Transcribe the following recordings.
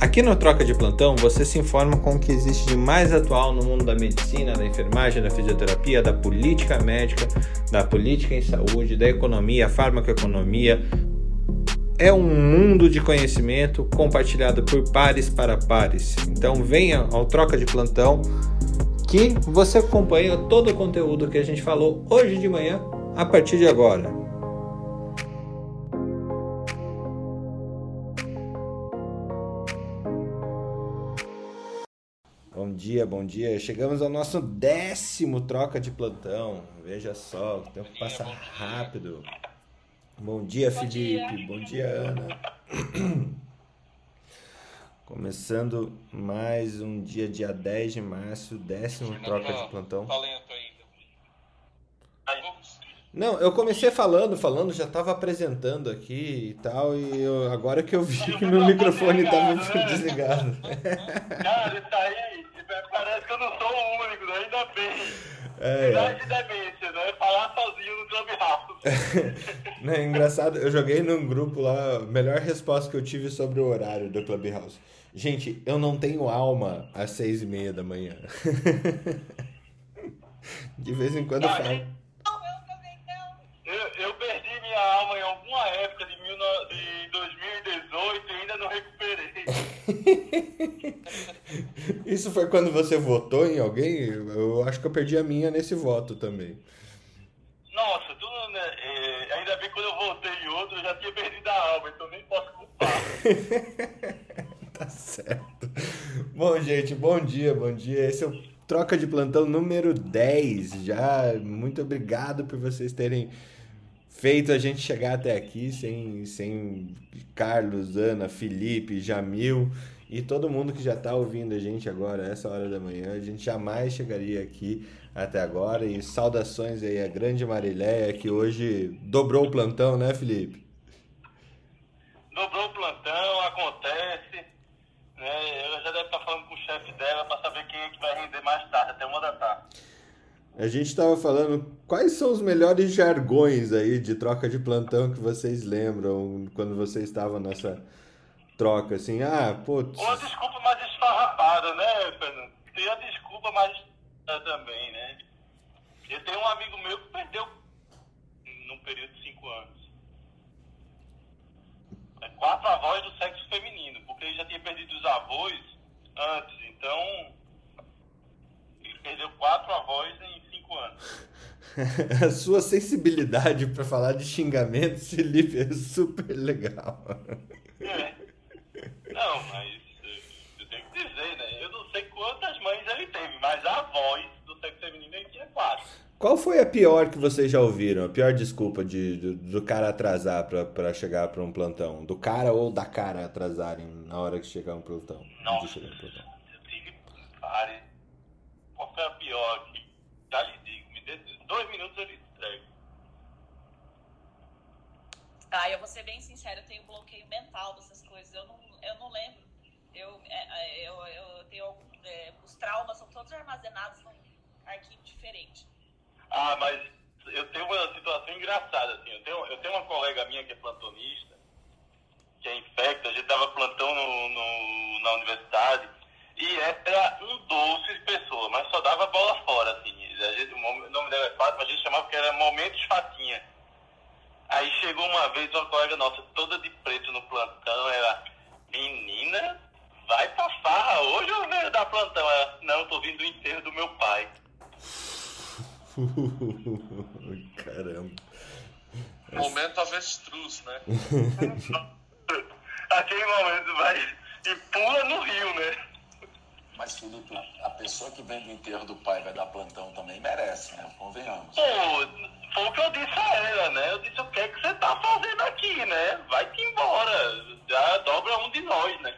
Aqui no Troca de Plantão você se informa com o que existe de mais atual no mundo da medicina, da enfermagem, da fisioterapia, da política médica, da política em saúde, da economia, farmacoeconomia. É um mundo de conhecimento compartilhado por pares para pares. Então venha ao Troca de Plantão que você acompanha todo o conteúdo que a gente falou hoje de manhã a partir de agora. Dia, bom dia. Chegamos ao nosso décimo troca de plantão. Veja só, o tempo passa rápido. Bom dia, bom Felipe. Dia. Bom dia, Ana. Começando mais um dia, dia 10 de março, décimo troca de plantão. Talento ainda. Não, eu comecei falando, falando, já estava apresentando aqui e tal, e eu, agora que eu vi que meu microfone estava né? desligado. Cara, isso aí, parece que eu não sou o único, né? ainda bem. É, é. de demência, né? Falar sozinho no Clubhouse. Não, é engraçado, eu joguei num grupo lá, a melhor resposta que eu tive sobre o horário do Clubhouse. Gente, eu não tenho alma às seis e meia da manhã. De vez em quando eu falo. Eu, eu perdi minha alma em alguma época de, mil, de 2018 e ainda não recuperei. Isso foi quando você votou em alguém? Eu acho que eu perdi a minha nesse voto também. Nossa, tudo, né, é, ainda bem que quando eu votei em outro, eu já tinha perdido a alma, então nem posso culpar. tá certo. Bom, gente, bom dia, bom dia. Esse é o Troca de Plantão número 10 já. Muito obrigado por vocês terem feito a gente chegar até aqui sem, sem Carlos, Ana, Felipe, Jamil e todo mundo que já está ouvindo a gente agora, essa hora da manhã. A gente jamais chegaria aqui até agora. E saudações aí a grande Mariléia, que hoje dobrou o plantão, né, Felipe? Dobrou o plantão, acontece. Né? Ela já deve estar falando com o chefe dela para saber quem é que vai render mais tarde, até uma da tarde. A gente estava falando quais são os melhores jargões aí de troca de plantão que vocês lembram quando vocês estavam nessa troca, assim, ah, putz... Uma desculpa mais esfarrapada, né, Fernando? Tem a desculpa mais também, né? Eu tenho um amigo meu que perdeu num período de cinco anos. É quatro avós do sexo feminino, porque ele já tinha perdido os avós antes, então ele perdeu quatro avós em cinco anos. A sua sensibilidade para falar de xingamento, Felipe, é super legal. É. Não, mas eu tenho que dizer, né? Eu não sei quantas mães ele teve, mas a voz do sexo feminino ele tinha quatro. Qual foi a pior que vocês já ouviram? A pior desculpa de, do, do cara atrasar para chegar para um plantão? Do cara ou da cara atrasarem na hora que chegar um plantão? Nossa, eu tive várias. Qual foi a pior aqui? Já lhe digo, me dê dois minutos eu lhe entrego. Ah, eu vou ser bem sincero, eu tenho bloqueio mental dessas coisas. Eu não, eu não lembro. Eu, é, é eu, eu tenho algum, é, os traumas são todos armazenados num arquivo diferente. Ah, mas eu tenho uma situação engraçada, assim. Eu tenho, eu tenho uma colega minha que é plantonista, que é infecta, a gente dava plantão no, no, na universidade, e era um doce de pessoa, mas só dava bola fora, assim. A gente, o nome dela é Fátima, a gente chamava que era Momentos Fatinha. Aí chegou uma vez uma colega nossa, toda de preto no plantão, ela, menina, vai pra farra hoje ou veio dar plantão? Ela, não, tô vindo do enterro do meu pai. Caramba. Momento avestruz, né? Aquele momento vai e pula no rio, né? Mas, Felipe, a pessoa que vem do enterro do pai vai dar plantão também merece, né? Convenhamos. Pô, foi o que eu disse a ela, né? Eu disse, o que é que você tá fazendo aqui, né? Vai-te embora. Já dobra um de nós, né?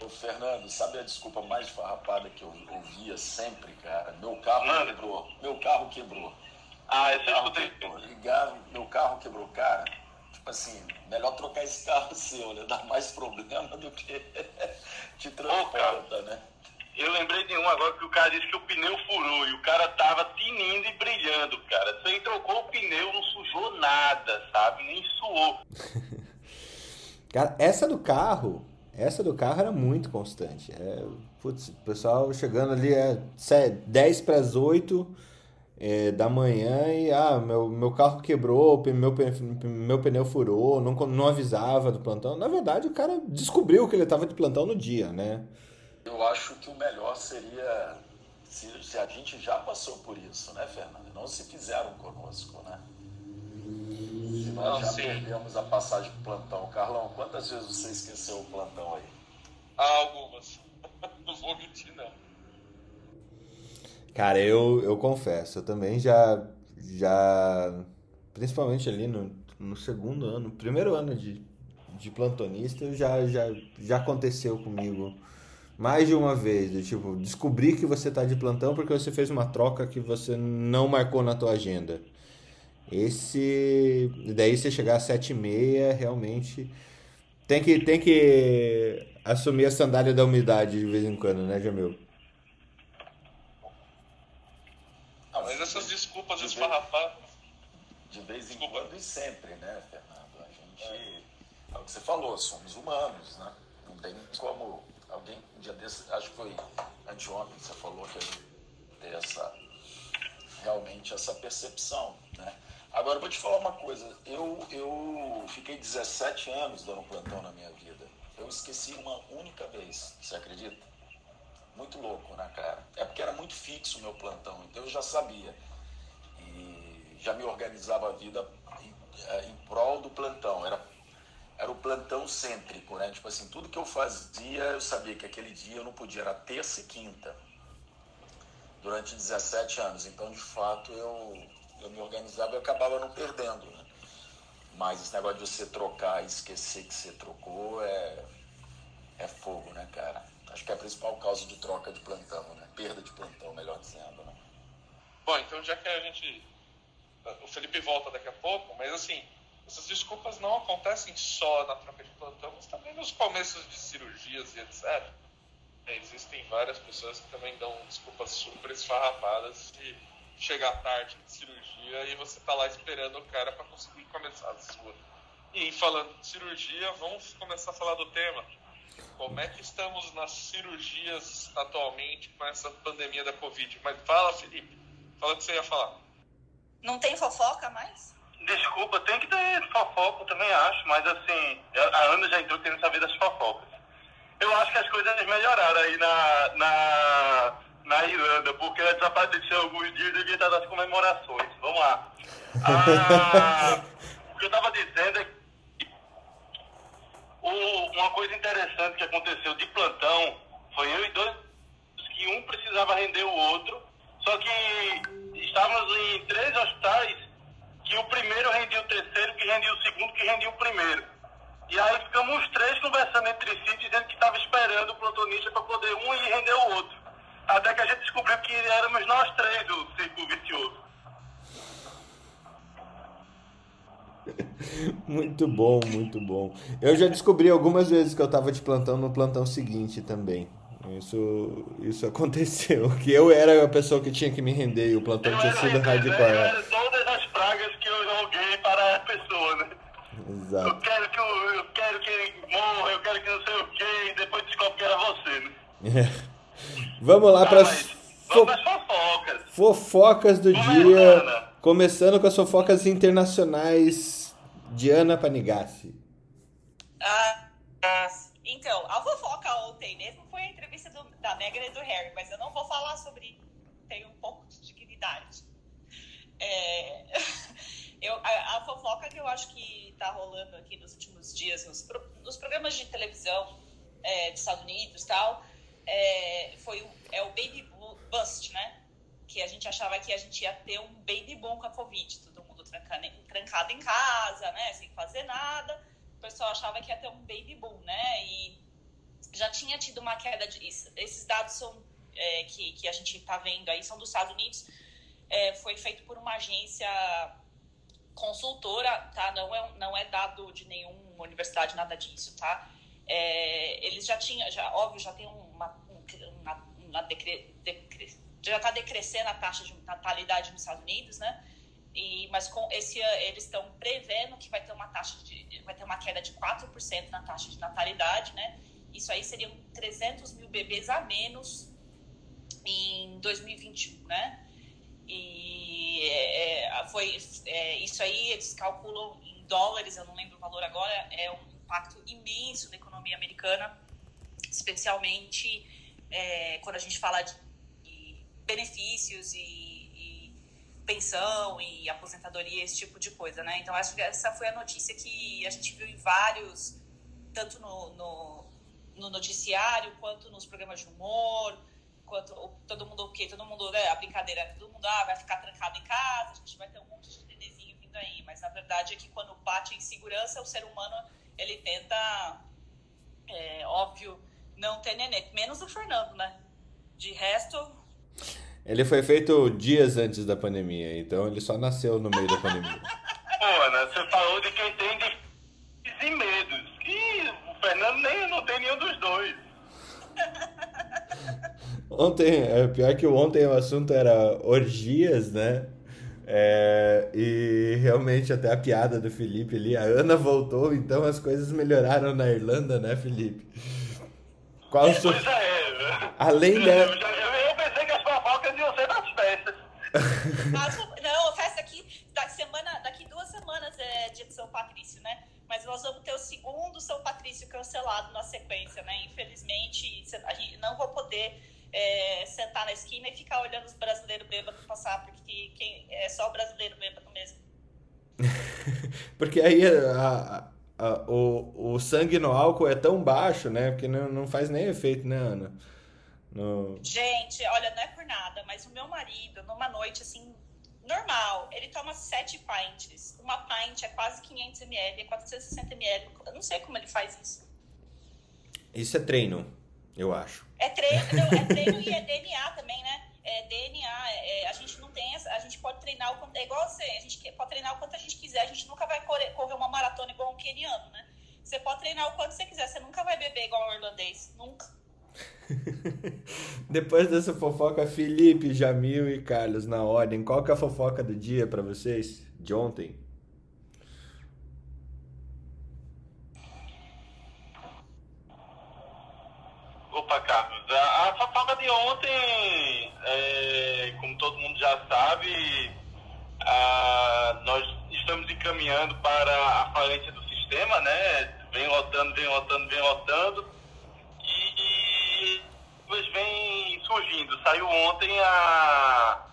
Ô, Fernando, sabe a desculpa mais farrapada que eu ouvia sempre, cara? Meu carro Mano. quebrou. Meu carro quebrou. Ah, esse eu escutei. Ligaram, meu carro quebrou, cara. Tipo assim, melhor trocar esse carro seu, né? Dá mais problema do que te transporta, né? Eu lembrei de um agora que o cara disse que o pneu furou e o cara tava tinindo e brilhando, cara. Você trocou o pneu, não sujou nada, sabe? Nem suou. cara, essa do carro Essa do carro era muito constante. É, putz, o pessoal chegando ali é 10 para as 8 é, da manhã e ah, meu, meu carro quebrou, meu, meu pneu furou, não, não avisava do plantão. Na verdade, o cara descobriu que ele estava de plantão no dia, né? Eu acho que o melhor seria se, se, a gente já passou por isso, né, Fernando? Não se fizeram conosco, né? Se nós não, já sim. perdemos a passagem pro plantão. Carlão, quantas vezes você esqueceu o plantão aí? Ah, algumas. não vou mentir, não. Cara, eu, eu confesso, eu também já, já principalmente ali no, no segundo ano, primeiro ano de, de plantonista, já, já, já aconteceu comigo mais de uma vez, de, tipo, descobrir que você tá de plantão porque você fez uma troca que você não marcou na tua agenda. Esse, daí você chegar às sete e meia, realmente tem que, tem que assumir a sandália da umidade de vez em quando, né, Jamil? mas essas desculpas de esfarrapadas. De vez em quando e sempre, né, Fernando? A gente. É. é o que você falou, somos humanos, né? Não tem como. Alguém, dia desse, acho que foi anteontem, você falou que tem essa. Realmente essa percepção, né? Agora, eu vou te falar uma coisa. Eu, eu fiquei 17 anos dando plantão na minha vida. Eu esqueci uma única vez, você acredita? Muito louco, né, cara? É porque era muito fixo o meu plantão, então eu já sabia. E já me organizava a vida em, é, em prol do plantão. Era, era o plantão cêntrico, né? Tipo assim, tudo que eu fazia, eu sabia que aquele dia eu não podia, era terça e quinta. Durante 17 anos. Então, de fato, eu, eu me organizava e acabava não perdendo, né? Mas esse negócio de você trocar e esquecer que você trocou é, é fogo, né, cara? Acho que é a principal causa de troca de plantão, né? Perda de plantão, melhor dizendo, né? Bom, então já que a gente. O Felipe volta daqui a pouco, mas assim, essas desculpas não acontecem só na troca de plantão, mas também nos começos de cirurgias e etc. É, existem várias pessoas que também dão desculpas super esfarrapadas de chegar tarde de cirurgia e você tá lá esperando o cara para conseguir começar a sua. E falando de cirurgia, vamos começar a falar do tema. Como é que estamos nas cirurgias atualmente com essa pandemia da Covid? Mas fala, Felipe. Fala o que você ia falar. Não tem fofoca mais? Desculpa, tem que ter fofoca, também acho, mas assim, a Ana já entrou querendo saber das fofocas. Eu acho que as coisas melhoraram aí na, na, na Irlanda, porque ela desapareceu alguns dias devia estar das comemorações. Vamos lá. Ah, o que eu estava dizendo é que uma coisa interessante que aconteceu de plantão foi eu e dois que um precisava render o outro, só que estávamos em três hospitais que o primeiro rendia o terceiro, que rendia o segundo, que rendia o primeiro. E aí ficamos os três conversando entre si, dizendo que estava esperando o plantonista para poder um ir render o outro. Até que a gente descobriu que éramos nós três o círculo vicioso. muito bom, muito bom. Eu já descobri algumas vezes que eu tava de plantão no plantão seguinte também. Isso, isso aconteceu. Que eu era a pessoa que tinha que me render e o plantão eu tinha sido hardcore. Eu era todas as pragas que eu joguei para a pessoa, né? Exato. Eu quero que, eu, eu quero que ele morra, eu quero que não sei o quê, e depois descobre que era você, né? É. Vamos lá para as fo fofocas. Fofocas do dia. Começando com as fofocas internacionais. Diana Panigassi. Ah, então, a fofoca ontem mesmo foi a entrevista do, da Megan e do Harry, mas eu não vou falar sobre tenho um pouco de dignidade. É, eu, a, a, fofoca que eu acho que está rolando aqui nos últimos dias nos, nos programas de televisão é, dos Estados Unidos tal, é, foi o, é o baby bust, né? Que a gente achava que a gente ia ter um baby boom com a Covid, todo mundo trancado, trancado em casa, né? Sem fazer nada. O pessoal achava que ia ter um baby boom, né? E já tinha tido uma queda de. Esses dados são é, que, que a gente está vendo aí são dos Estados Unidos. É, foi feito por uma agência consultora, tá? Não é, não é dado de nenhuma universidade, nada disso, tá? É, eles já tinham, já, óbvio, já tem uma, uma, decre, decre, já está decrescendo a taxa de natalidade nos Estados Unidos, né? E, mas com esse eles estão prevendo que vai ter uma taxa de vai ter uma queda de 4% na taxa de natalidade, né? Isso aí seriam 300 mil bebês a menos em 2021, né? E é, é, foi é, isso aí eles calculam em dólares, eu não lembro o valor agora, é um impacto imenso na economia americana, especialmente é, quando a gente fala de, de benefícios e, e, pensão e aposentadoria, esse tipo de coisa, né? Então acho que essa foi a notícia que a gente viu em vários, tanto no, no, no noticiário quanto nos programas de humor quanto todo mundo o quê? Todo mundo, né, a brincadeira, todo mundo ah, vai ficar trancado em casa, a gente vai ter um monte de bebezinho vindo aí, mas na verdade é que quando bate em segurança, o ser humano, ele tenta, é, óbvio, não ter neném, menos o Fernando, né? De resto... Ele foi feito dias antes da pandemia, então ele só nasceu no meio da pandemia. Pô, Ana, você falou de quem tem e medos, que o Fernando nem, não tem nenhum dos dois. Ontem, é pior que ontem o assunto era orgias, né? É, e realmente até a piada do Felipe ali, a Ana voltou, então as coisas melhoraram na Irlanda, né, Felipe? Qual. Pois é. Além da. Eu, eu, pensei que as fofocas iam ser nas festas. não, festa aqui, daqui, semana, daqui duas semanas é dia de São Patrício, né? Mas nós vamos ter o segundo São Patrício cancelado na sequência, né? Infelizmente, a gente não vou poder é, sentar na esquina e ficar olhando os brasileiros bêbados passar, porque quem, é só o brasileiro bêbado mesmo. porque aí a, a, a, o, o sangue no álcool é tão baixo, né? Porque não, não faz nem efeito, né, Ana? No... Gente, olha, não é por nada, mas o meu marido, numa noite assim, normal, ele toma sete pints. Uma pint é quase 500 ml, é 460 ml. Eu não sei como ele faz isso. Isso é treino eu acho. É treino, não, é treino e é DNA também, né? É DNA, é, a gente não tem, a gente pode treinar o quanto, é igual você, a gente pode treinar o quanto a gente quiser, a gente nunca vai correr, correr uma maratona igual um keniano, né? Você pode treinar o quanto você quiser, você nunca vai beber igual um irlandês, nunca. Depois dessa fofoca, Felipe, Jamil e Carlos na ordem, qual que é a fofoca do dia para vocês de ontem? Opa, Carlos. A, a ontem, é, como todo mundo já sabe, a, nós estamos encaminhando para a falência do sistema, né? Vem lotando, vem lotando, vem lotando. E, e vem surgindo. Saiu ontem a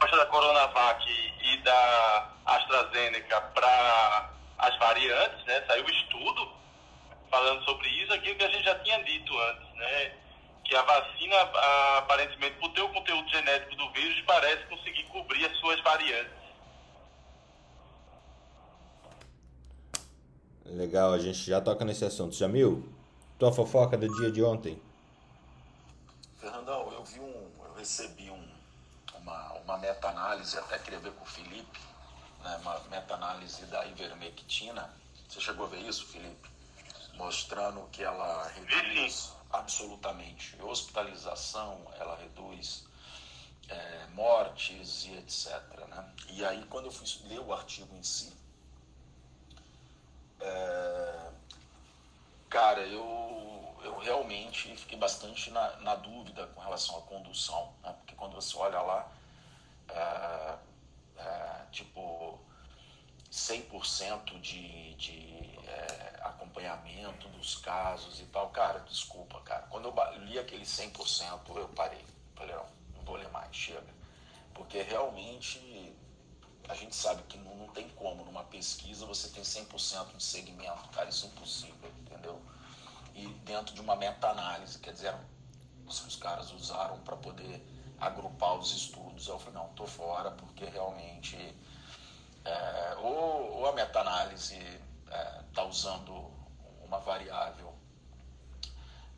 taxa da Coronavac e da AstraZeneca para as variantes, né? Saiu o estudo falando sobre isso, aquilo que a gente já tinha dito antes, né? Que a vacina, aparentemente, por ter o conteúdo genético do vírus, parece conseguir cobrir as suas variantes. Legal, a gente já toca nesse assunto. Jamil, tua fofoca do dia de ontem? Fernandão, eu vi um, eu recebi um, uma, uma meta-análise, até queria ver com o Felipe, né, uma meta-análise da ivermectina. Você chegou a ver isso, Felipe? mostrando que ela reduz absolutamente hospitalização, ela reduz é, mortes e etc. Né? E aí, quando eu fui ler o artigo em si, é, cara, eu, eu realmente fiquei bastante na, na dúvida com relação à condução, né? porque quando você olha lá, é, é tipo, 100% de, de é, acompanhamento dos casos e tal. Cara, desculpa, cara. Quando eu li aquele 100%, eu parei. Falei, não, não vou ler mais, chega. Porque realmente a gente sabe que não, não tem como numa pesquisa você ter 100% de segmento, cara, isso é impossível, entendeu? E dentro de uma meta-análise, quer dizer, os caras usaram para poder agrupar os estudos. Eu falei, não, tô fora, porque realmente é, ou, ou, a meta-análise está é, usando uma variável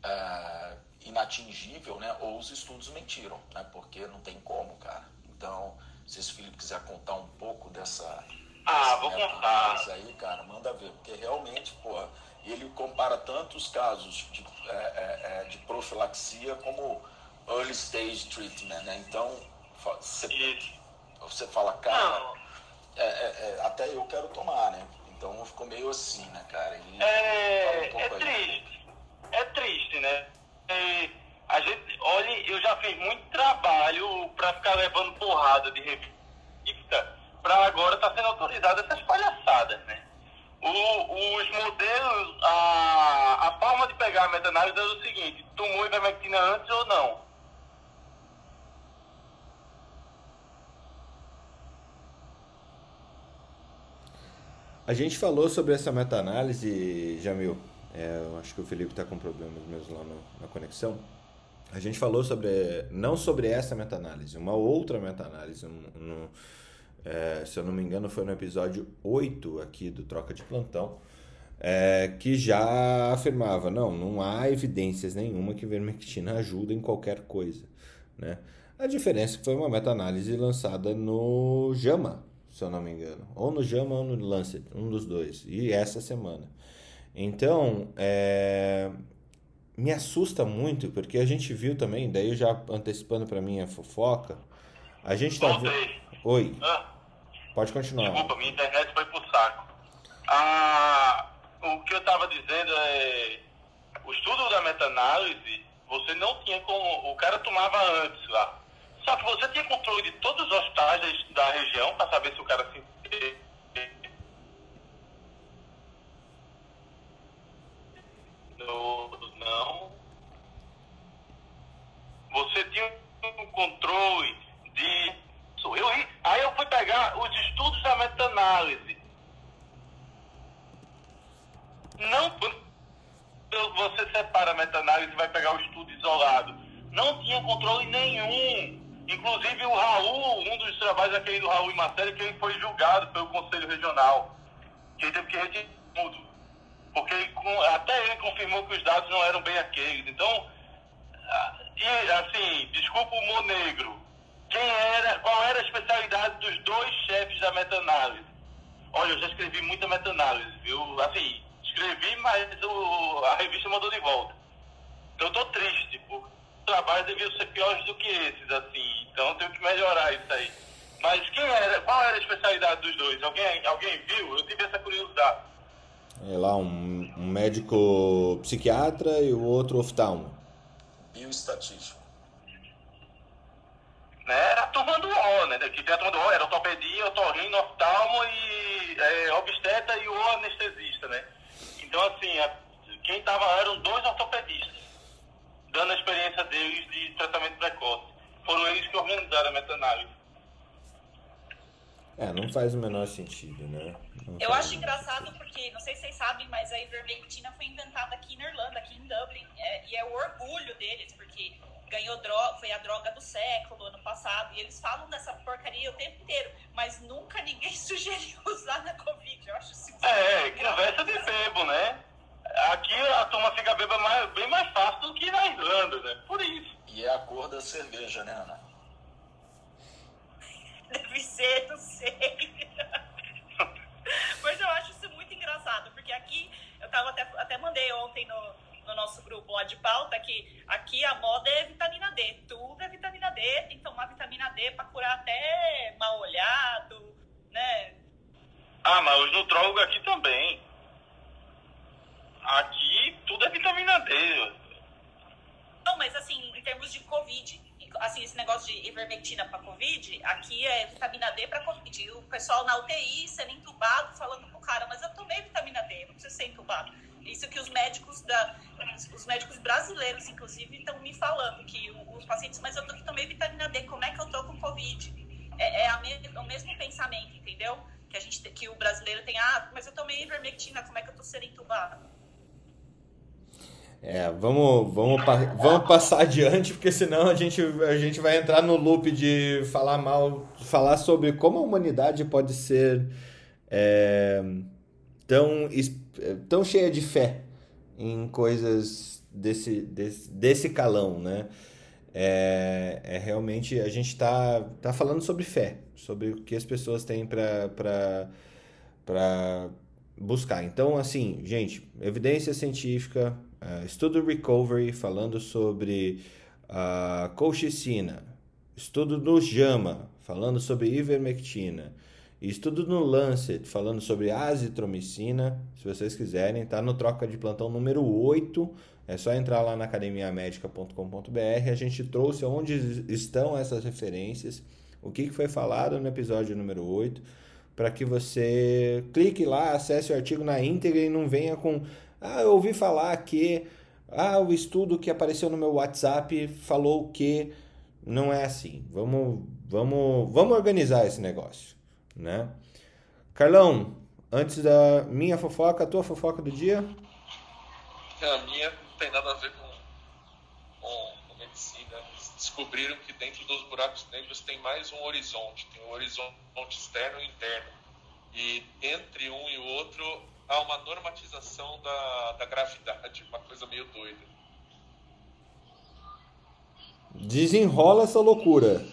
é, inatingível, né? ou os estudos mentiram, né? porque não tem como, cara. Então, se esse Felipe quiser contar um pouco dessa. Ah, vou contar. aí, cara, manda ver, porque realmente, pô, ele compara tantos casos de, é, é, de profilaxia como early stage treatment, né? Então, você, você fala, cara. É, é, é, até eu quero tomar, né? Então ficou meio assim, né, cara? E é, um é triste. É triste né? E a gente, olha, eu já fiz muito trabalho para ficar levando porrada de revista, para agora estar tá sendo autorizado essas palhaçadas, né? O, os modelos, a, a forma de pegar a meta-análise é o seguinte, tomou ivermectina antes ou não? A gente falou sobre essa meta-análise, Jamil. É, eu acho que o Felipe está com problemas mesmo lá no, na conexão. A gente falou sobre, não sobre essa meta-análise, uma outra meta-análise. É, se eu não me engano, foi no episódio 8 aqui do Troca de Plantão, é, que já afirmava: não, não há evidências nenhuma que vermectina ajuda em qualquer coisa. Né? A diferença é foi uma meta-análise lançada no JAMA, se eu não me engano. Ou no JAMA ou no Lancet, um dos dois. E essa semana. Então, é, me assusta muito, porque a gente viu também, daí já antecipando para mim a fofoca, a gente tá vendo... Oi. Ah, Pode continuar. Desculpa, minha internet foi pro saco. Ah, o que eu estava dizendo é... O estudo da meta-análise, você não tinha como... O cara tomava antes lá. Só que você tinha controle de todos os hospitais da região para saber se o cara se não. Você tinha um controle de. Eu, aí eu fui pegar os estudos da meta-análise. Não. Você separa a meta-análise e vai pegar o estudo isolado. Não tinha controle nenhum. Inclusive o Raul, um dos trabalhos aquele do Raul e Marcelo, que ele foi julgado pelo Conselho Regional. Que ele teve que retirar tudo. Porque ele, até ele confirmou que os dados não eram bem aqueles. Então, e, assim, desculpa o humor negro. Quem era, qual era a especialidade dos dois chefes da meta-análise? Olha, eu já escrevi muita meta-análise, viu? Assim, escrevi, mas o, a revista mandou de volta. Então eu tô triste, porque trabalhos deviam ser piores do que esses, assim. Então tenho que melhorar isso aí. Mas quem era, qual era a especialidade dos dois? Alguém, alguém viu? Eu tive essa curiosidade. É lá um, um médico psiquiatra e o outro oftalmo. Bioestatístico. Né? Era a turma do O, né? Que tem a turma do O, era ortopedia, otorrino, oftalmo e é, obstetra e o anestesista, né? Então, assim, a, quem estava eram dois ortopedistas dando a experiência deles de tratamento precoce. Foram eles que organizaram a meta-análise. É, não faz o menor sentido, né? Não eu acho engraçado porque, não sei se vocês sabem, mas a ivermectina foi inventada aqui na Irlanda, aqui em Dublin, é, e é o orgulho deles, porque ganhou droga, foi a droga do século, ano passado, e eles falam dessa porcaria o tempo inteiro, mas nunca ninguém sugeriu usar na Covid, eu acho isso É, conversa de bebo, né? Aqui a turma fica beba mais, bem mais fácil do que na Irlanda, né? Por isso. E é a cor da cerveja, né, Ana? Deve ser, não sei. Mas eu acho isso muito engraçado, porque aqui, eu tava até, até mandei ontem no, no nosso grupo lá de pauta que aqui a moda é vitamina D. Tudo é vitamina D, tem que tomar vitamina D para curar até mal olhado, né? Ah, mas os nutrólogos aqui também. Aqui tudo é vitamina D. Não, mas assim, em termos de Covid, assim, esse negócio de ivermectina para Covid, aqui é vitamina D para Covid. O pessoal na UTI sendo entubado, falando pro cara, mas eu tomei vitamina D, não preciso ser entubado. Isso que os médicos da, os médicos brasileiros, inclusive, estão me falando que os pacientes, mas eu tomei vitamina D, como é que eu tô com Covid? É, é, me, o mesmo pensamento, entendeu? Que a gente, que o brasileiro tem, ah, mas eu tomei ivermectina, como é que eu tô sendo entubado? É, vamos, vamos, vamos passar adiante, porque senão a gente, a gente vai entrar no loop de falar mal, falar sobre como a humanidade pode ser é, tão, tão cheia de fé em coisas desse, desse, desse calão, né? É, é realmente, a gente está tá falando sobre fé, sobre o que as pessoas têm para buscar. Então, assim, gente, evidência científica, Uh, estudo Recovery falando sobre a uh, colchicina. Estudo do JAMA falando sobre ivermectina. Estudo no Lancet, falando sobre azitromicina, se vocês quiserem, tá no troca de plantão número 8. É só entrar lá na academiamedica.com.br. A gente trouxe onde estão essas referências, o que foi falado no episódio número 8, para que você clique lá, acesse o artigo na íntegra e não venha com. Ah, eu ouvi falar que. Ah, o estudo que apareceu no meu WhatsApp falou que. Não é assim. Vamos, vamos, vamos organizar esse negócio né? Carlão, antes da minha fofoca, a tua fofoca do dia? A minha não tem nada a ver com, com, com medicina. Descobriram que dentro dos buracos negros tem mais um horizonte, tem um horizonte externo e interno. E entre um e o outro há uma normatização da, da gravidade, uma coisa meio doida. Desenrola essa loucura.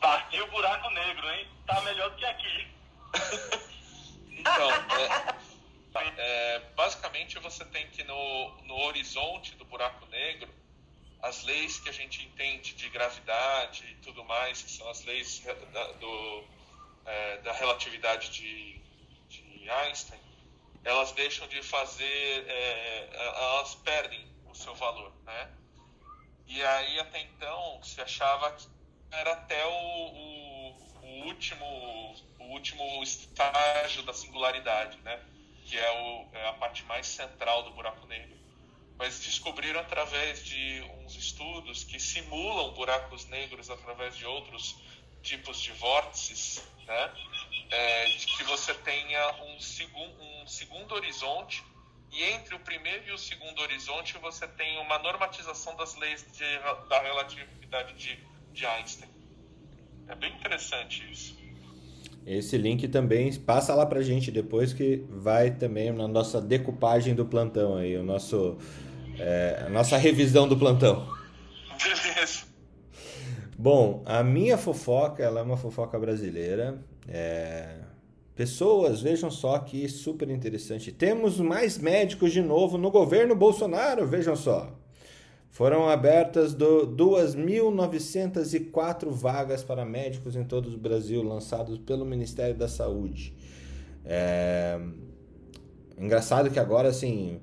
Partiu o buraco negro, hein? Tá melhor do que aqui. então, é, é, basicamente você tem que no, no horizonte do buraco negro as leis que a gente entende de gravidade e tudo mais, que são as leis da, do, é, da relatividade de, de, Einstein, elas deixam de fazer, é, elas perdem o seu valor, né? E aí até então se achava que era até o, o, o, último, o último estágio da singularidade, né? que é, o, é a parte mais central do buraco negro. Mas descobriram através de uns estudos que simulam buracos negros através de outros tipos de vórtices, né? É, de que você tenha um, segun, um segundo horizonte e entre o primeiro e o segundo horizonte você tem uma normatização das leis de, da relatividade de de Einstein. É bem interessante isso. Esse link também passa lá pra gente depois que vai também na nossa decupagem do plantão aí, o nosso é, a nossa revisão do plantão. Beleza. Bom, a minha fofoca, ela é uma fofoca brasileira. É... Pessoas, vejam só que super interessante. Temos mais médicos de novo no governo Bolsonaro, vejam só. Foram abertas 2.904 vagas para médicos em todo o Brasil, lançados pelo Ministério da Saúde. É... Engraçado que agora, assim,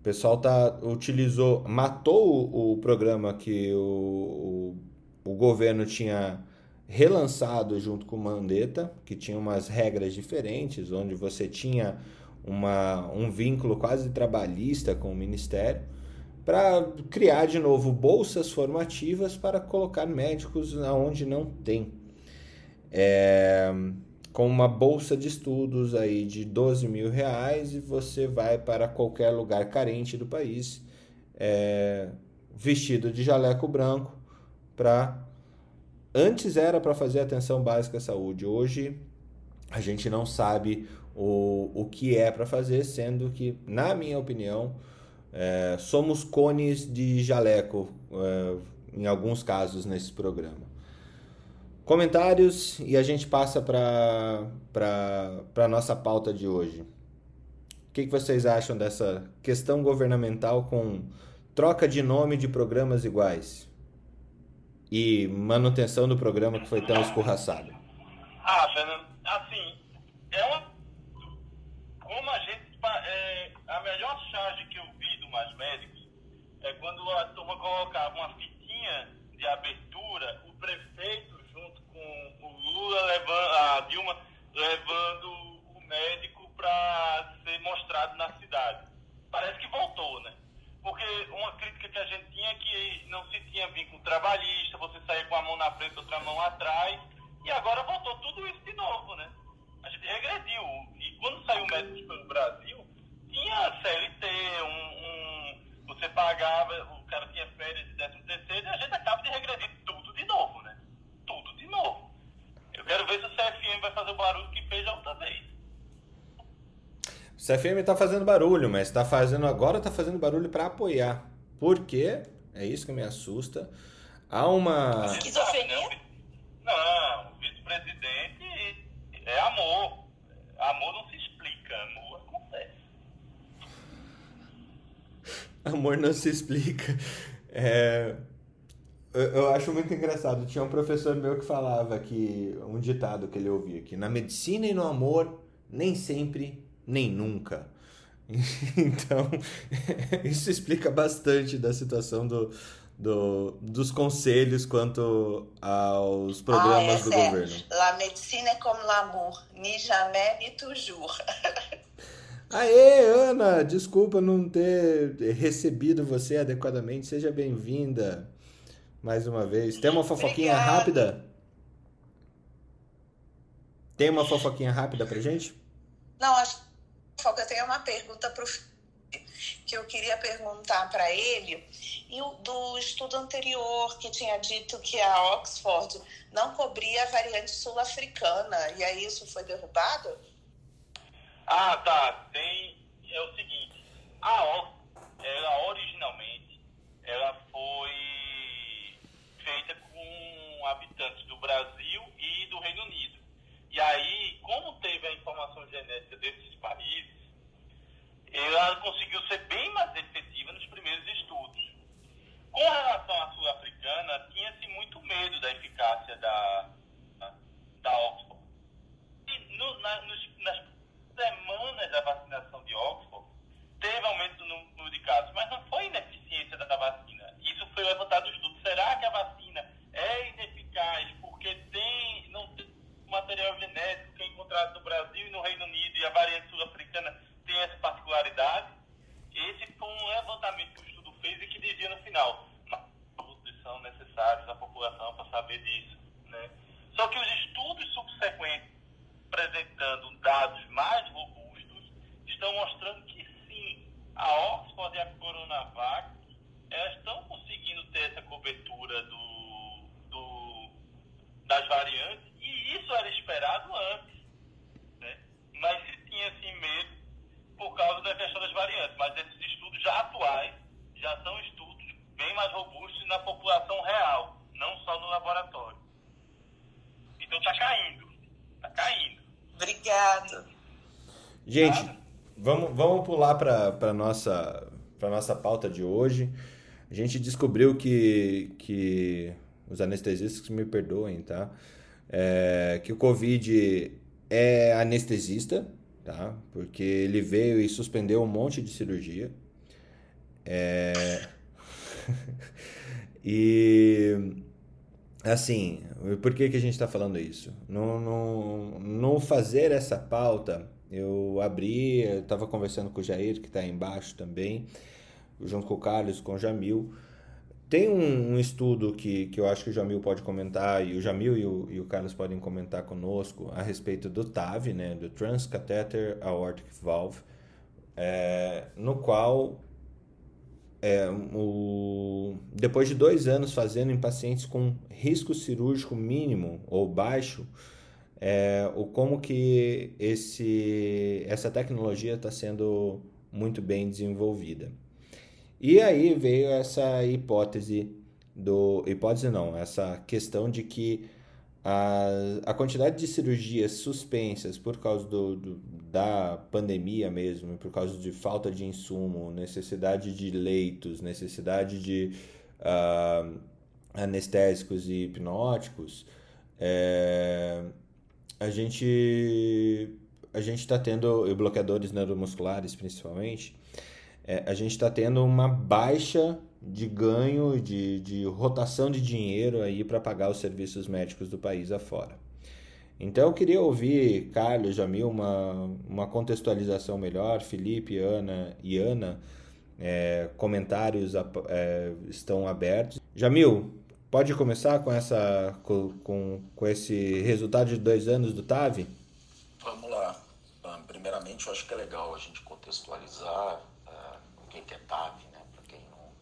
o pessoal tá, utilizou, matou o, o programa que o, o, o governo tinha relançado junto com o Mandetta, que tinha umas regras diferentes, onde você tinha uma, um vínculo quase trabalhista com o Ministério para criar de novo bolsas formativas para colocar médicos aonde não tem. É, com uma bolsa de estudos aí de 12 mil reais e você vai para qualquer lugar carente do país é, vestido de jaleco branco para antes era para fazer atenção básica à saúde hoje a gente não sabe o, o que é para fazer sendo que na minha opinião é, somos cones de jaleco é, em alguns casos nesse programa. Comentários e a gente passa para a nossa pauta de hoje. O que, que vocês acham dessa questão governamental com troca de nome de programas iguais e manutenção do programa que foi tão escorraçado? Ah, Fernando, assim, é uma. Como a gente. É, a melhor charge que eu mais médicos, é quando a turma colocava uma fitinha de abertura, o prefeito junto com o Lula, levando, a Dilma, levando o médico para ser mostrado na cidade. Parece que voltou, né? Porque uma crítica que a gente tinha é que não se tinha vínculo trabalhista, você saía com a mão na frente, outra mão atrás, e agora voltou tudo isso de novo, né? A gente regrediu. E quando saiu o médico pelo Brasil, tinha CLT, um, um, você pagava, o cara tinha férias de 13 terceiro e a gente acaba de regredir tudo de novo, né? Tudo de novo. Eu quero ver se o CFM vai fazer o barulho que fez a outra vez. O CFM está fazendo barulho, mas está fazendo agora está fazendo barulho para apoiar. Por quê? É isso que me assusta. Há uma esquizofrenia? Não, o vice-presidente é amor. Amor não se explica, amor Amor não se explica. É... Eu, eu acho muito engraçado. Tinha um professor meu que falava que um ditado que ele ouvia que na medicina e no amor nem sempre nem nunca. Então, isso explica bastante da situação do, do, dos conselhos quanto aos programas ah, do é. governo. La medicina é como l'amour, ni jamais ni toujours. Aê, Ana, desculpa não ter recebido você adequadamente. Seja bem-vinda mais uma vez. Tem uma fofoquinha Obrigada. rápida? Tem uma fofoquinha rápida pra gente? Não, acho que eu tenho uma pergunta pro que eu queria perguntar para ele e o do estudo anterior que tinha dito que a Oxford não cobria a variante sul-africana e aí isso foi derrubado? Ah, tá. Tem. É o seguinte: a OX, ela originalmente, ela foi feita com habitantes do Brasil e do Reino Unido. E aí, como teve a informação genética desses países, ela conseguiu ser bem mais efetiva nos primeiros estudos. Com relação à sul-africana, tinha-se muito medo da eficácia da, da Oxford. E no, na, nos, nas semanas da vacinação de Oxford, teve aumento no número de casos, mas não foi ineficiência da vacina. Isso foi levantado no estudo. Será que a vacina é ineficaz porque tem, não tem material genético que é encontrado no Brasil e no Reino Unido e a variante sul-africana tem essa particularidade? Esse foi um levantamento que o estudo fez e que dizia no final, mas são necessários à população para saber disso. Né? Só que os estudos subsequentes apresentando dados mais robustos, estão mostrando que sim, a Oxford e a Coronavac estão conseguindo ter essa cobertura do, do, das variantes isso era esperado antes. Né? Mas se tinha assim medo por causa da questão das variantes. Mas esses estudos já atuais já são estudos bem mais robustos na população real, não só no laboratório. Então está caindo, está caindo. Obrigada. Gente, vamos, vamos pular para a nossa, nossa pauta de hoje. A gente descobriu que, que os anestesistas me perdoem, tá? É, que o Covid é anestesista, tá? Porque ele veio e suspendeu um monte de cirurgia. É... e assim, por que, que a gente está falando isso? No fazer essa pauta, eu abri, estava conversando com o Jair, que está embaixo também, junto com o Carlos, com o Jamil. Tem um, um, estudo que, que eu acho que o Jamil pode comentar, e o Jamil e o, e o Carlos podem comentar conosco a respeito do TAV, né, do Transcatheter Aortic Valve, é, no qual é, o, depois de dois anos fazendo em pacientes com risco cirúrgico mínimo ou baixo, é, o como que esse, essa tecnologia está sendo muito bem desenvolvida. E aí veio essa hipótese do hipótese não, essa questão de que a, a quantidade de cirurgias suspensas por causa do, do, da pandemia mesmo, por causa de falta de insumo, necessidade de leitos, necessidade de uh, anestésicos e hipnóticos, é, a gente a gente está tendo e bloqueadores neuromusculares principalmente, é, a gente está tendo uma baixa de ganho, de, de rotação de dinheiro aí para pagar os serviços médicos do país afora. Então eu queria ouvir, Carlos, Jamil, uma, uma contextualização melhor, Felipe, Ana e Ana, é, comentários é, estão abertos. Jamil, pode começar com, essa, com, com, com esse resultado de dois anos do TAV? Vamos lá. Primeiramente, eu acho que é legal a gente contextualizar que é TAV, né? para quem não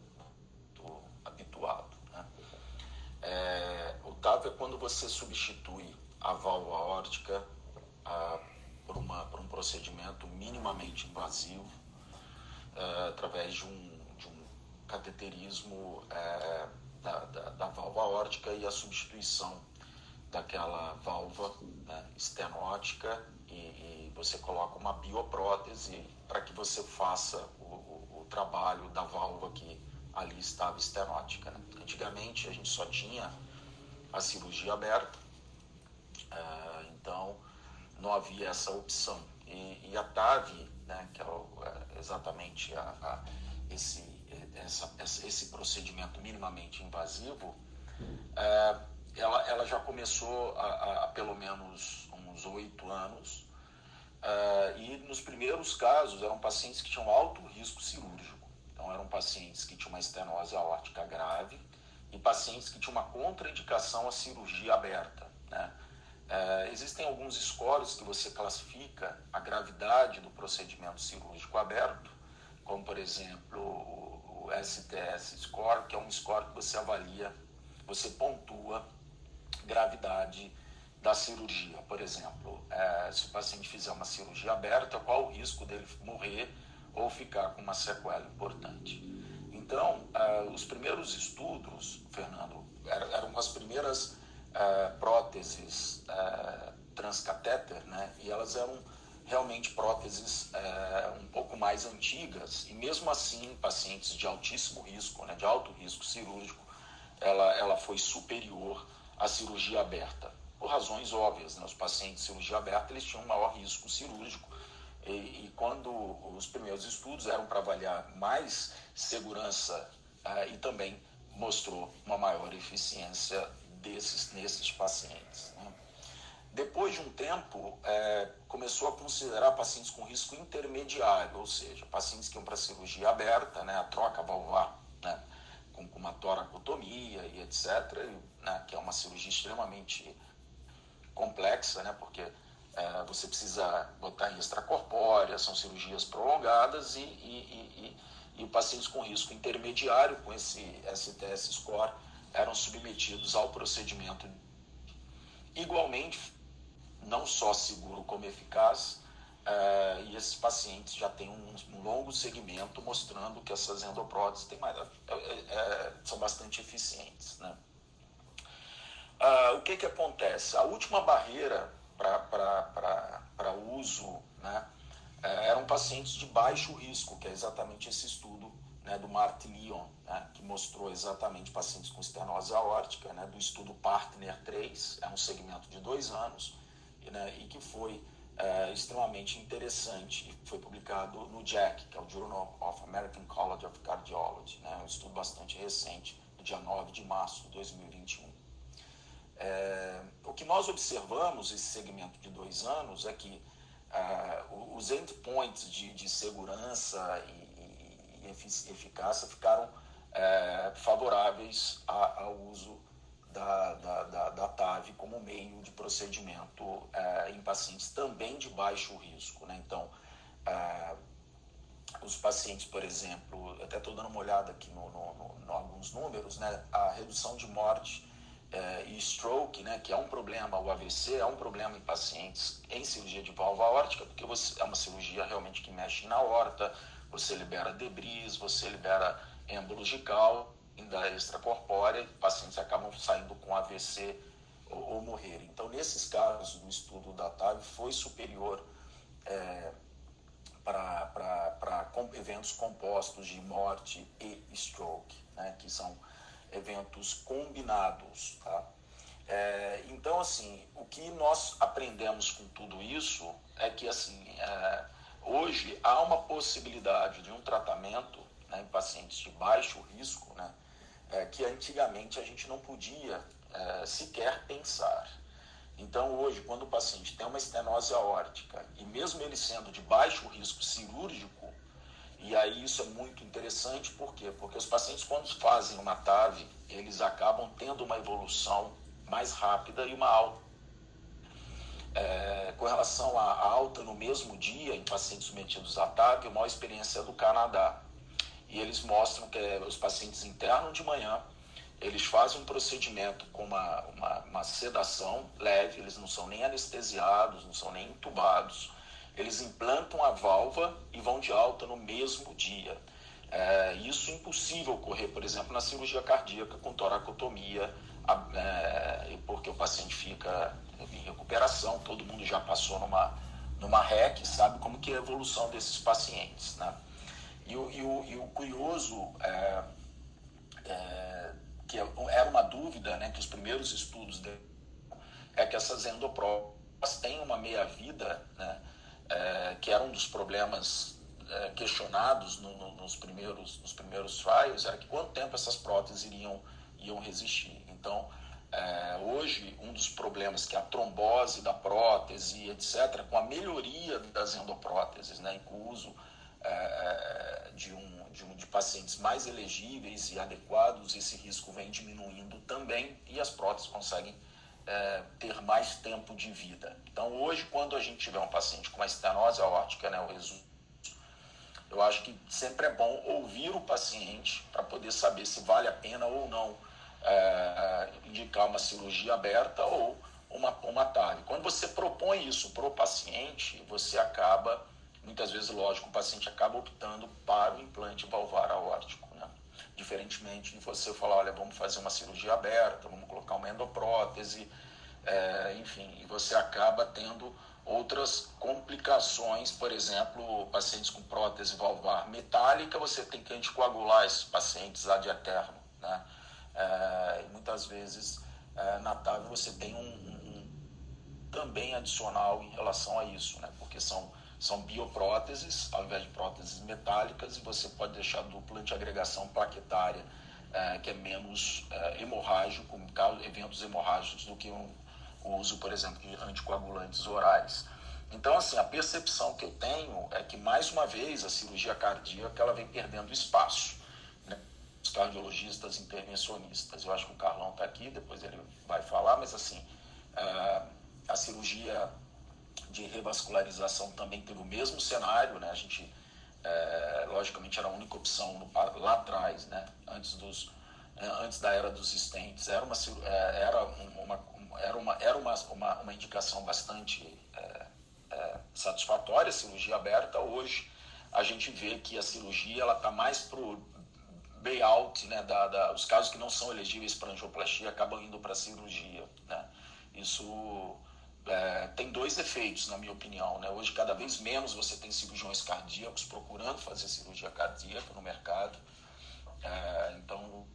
estou habituado. Né? É, o TAV é quando você substitui a válvula aórtica ah, por, uma, por um procedimento minimamente invasivo, ah, através de um, de um cateterismo eh, da, da, da, válvula aórtica e a substituição daquela válvula né, estenótica e, e, você coloca uma bioprótese para que você faça o trabalho da válvula que ali estava estenótica. Né? Antigamente a gente só tinha a cirurgia aberta, é, então não havia essa opção. E, a TAV, né, que é, é exatamente a, a, esse, essa, esse procedimento minimamente invasivo, é, ela, ela já começou há, pelo menos uns oito anos. Uh, e nos primeiros casos eram pacientes que tinham alto risco cirúrgico. Então eram pacientes que tinham uma estenose aórtica grave e pacientes que tinham uma contraindicação à cirurgia aberta. Né? Uh, existem alguns scores que você classifica a gravidade do procedimento cirúrgico aberto, como por exemplo o, STS score, que é um score que você avalia, você pontua gravidade da cirurgia. Por exemplo, é, se o paciente fizer uma cirurgia aberta, qual o risco dele morrer ou ficar com uma sequela importante? Então, é, os primeiros estudos, Fernando, eram as primeiras é, próteses é, transcatéter, né? E elas eram realmente próteses é, um pouco mais antigas e mesmo assim pacientes de altíssimo risco, né, de alto risco cirúrgico, ela, ela foi superior à cirurgia aberta por razões óbvias. Né? Os pacientes de cirurgia aberta eles tinham maior risco cirúrgico e, e quando os primeiros estudos eram para avaliar mais segurança uh, e também mostrou uma maior eficiência desses nesses pacientes. Né? Depois de um tempo, é, começou a considerar pacientes com risco intermediário, ou seja, pacientes que iam para cirurgia aberta, né, a troca valvar, né, com, com uma toracotomia e etc., né, que é uma cirurgia extremamente complexa, né? Porque é, você precisa botar em extracorpórea, são cirurgias prolongadas e, e, e, e, pacientes com risco intermediário com esse STS score eram submetidos ao procedimento igualmente não só seguro como eficaz é, e esses pacientes já têm um, um, longo segmento mostrando que essas endopróteses mais, é, é, é são bastante eficientes, né? Ah, o que, que acontece? A última barreira para uso né, é, eram pacientes de baixo risco, que é exatamente esse estudo né, do Mart Leon, né, que mostrou exatamente pacientes com estenose aórtica, né, do estudo Partner 3, é um segmento de dois anos, né, e que foi é, extremamente interessante e foi publicado no JACC, que é o Journal of American College of Cardiology, né, um estudo bastante recente, dia 9 de março de 2021. É, o que nós observamos esse segmento de dois anos é que é, os endpoints de, de segurança e, e, eficácia ficaram é, favoráveis ao uso da, da, da, da, TAV como meio de procedimento é, em pacientes também de baixo risco. Né? Então, é, os pacientes, por exemplo, até estou dando uma olhada aqui no alguns números, né? a redução de morte é, e stroke, né, que é um problema, o AVC é um problema em pacientes em cirurgia de válvula aórtica, porque você, é uma cirurgia realmente que mexe na horta, você libera debris, você libera êmbolo de cal, ainda extracorpórea, pacientes acabam saindo com AVC ou, ou morrerem. Então, nesses casos, o estudo da TAV foi superior é, para eventos compostos de morte e stroke, né, que são eventos combinados. Tá? É, então, assim, o que nós aprendemos com tudo isso é que, assim, é, hoje há uma possibilidade de um tratamento né, em pacientes de baixo risco, né, é, que antigamente a gente não podia é, sequer pensar. Então, hoje, quando o paciente tem uma estenose aórtica, e mesmo ele sendo de baixo risco cirúrgico, e aí isso é muito interessante, por quê? Porque os pacientes, quando fazem uma TAV, eles acabam tendo uma evolução mais rápida e uma alta. É, com relação à alta no mesmo dia em pacientes submetidos à TAV, a maior experiência é do Canadá. E eles mostram que é, os pacientes internam de manhã, eles fazem um procedimento com uma, uma, uma sedação leve, eles não são nem anestesiados, não são nem intubados eles implantam a válvula e vão de alta no mesmo dia. É, isso é impossível ocorrer, por exemplo, na cirurgia cardíaca com toracotomia, é, porque o paciente fica em recuperação, todo mundo já passou numa, numa REC, sabe como que é a evolução desses pacientes. Né? E, o, e, o, e o curioso é, dúvida, né, que os primeiros estudos de, é que essas endopróteses têm uma meia-vida, né, é, que era um dos problemas é, questionados no, no, nos, primeiros, nos primeiros trials, era que quanto tempo essas próteses iriam, iam resistir. Então, é, hoje, um dos problemas que é a trombose da prótese, etc., com a melhoria das endopróteses, né, com o uso é, de, um, de, um, de pacientes mais elegíveis e adequados, esse risco vem diminuindo também e as próteses conseguem é, ter mais tempo de vida. Então, hoje, quando a gente tiver um paciente com uma estenose aórtica, né, o resultado eu acho que sempre é bom ouvir o paciente para poder saber se vale a pena ou não é, indicar uma cirurgia aberta ou uma, uma TAV. Quando você propõe isso para o paciente, você acaba, muitas vezes, lógico, o paciente acaba optando para o implante valvar aórtico. Diferentemente de você falar, olha, vamos fazer uma cirurgia aberta, vamos colocar uma endoprótese, é, enfim, e você acaba tendo outras complicações, por exemplo, pacientes com prótese valvar metálica, você tem que anticoagular esses pacientes ad eterno, né? É, muitas vezes é, na TAV você tem um, um, também adicional em relação a isso, né? Porque são são biopróteses ao invés de próteses metálicas e você pode deixar dupla de agregação plaquetária é, que é menos é, hemorrágico, eventos hemorrágicos do que um o uso, por exemplo, de anticoagulantes orais. Então, assim, a percepção que eu tenho é que, mais uma vez, a cirurgia cardíaca ela vem perdendo espaço. Né? Os cardiologistas intervencionistas, eu acho que o Carlão está aqui, depois ele vai falar, mas, assim, a cirurgia de revascularização também teve o mesmo cenário, né? A gente, é, logicamente, era a única opção no, lá atrás, né? Antes dos antes da era dos estentes era uma é, era uma, era uma, era uma, uma, uma indicação bastante é, é, satisfatória, cirurgia aberta. Hoje a gente vê que a cirurgia ela está mais para o layout, né, da, da, os casos que não são elegíveis para angioplastia acabam indo para cirurgia. Né? Isso é, tem dois efeitos, na minha opinião. Né? Hoje, cada vez menos você tem cirurgiões cardíacos procurando fazer cirurgia cardíaca no mercado. É, então,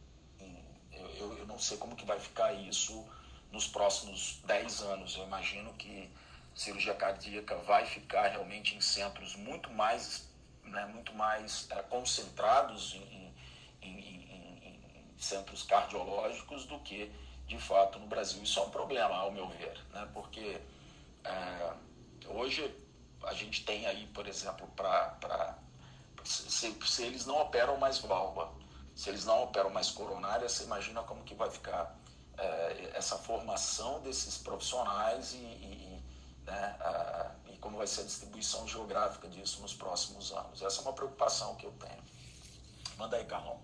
eu, eu, não sei como que vai ficar isso nos próximos 10 anos. Eu imagino que cirurgia cardíaca vai ficar realmente em centros muito mais, né, muito mais é, concentrados em, em, em, em, centros cardiológicos do que, de fato, no Brasil. Isso é um problema, ao meu ver, né, porque é, hoje a gente tem aí, por exemplo, para se, se, eles não operam mais válvula, se eles não operam mais coronária, você imagina como que vai ficar é, essa formação desses profissionais e, e, né, a, e como vai ser a distribuição geográfica disso nos próximos anos. Essa é uma preocupação que eu tenho. Manda aí, Carlão.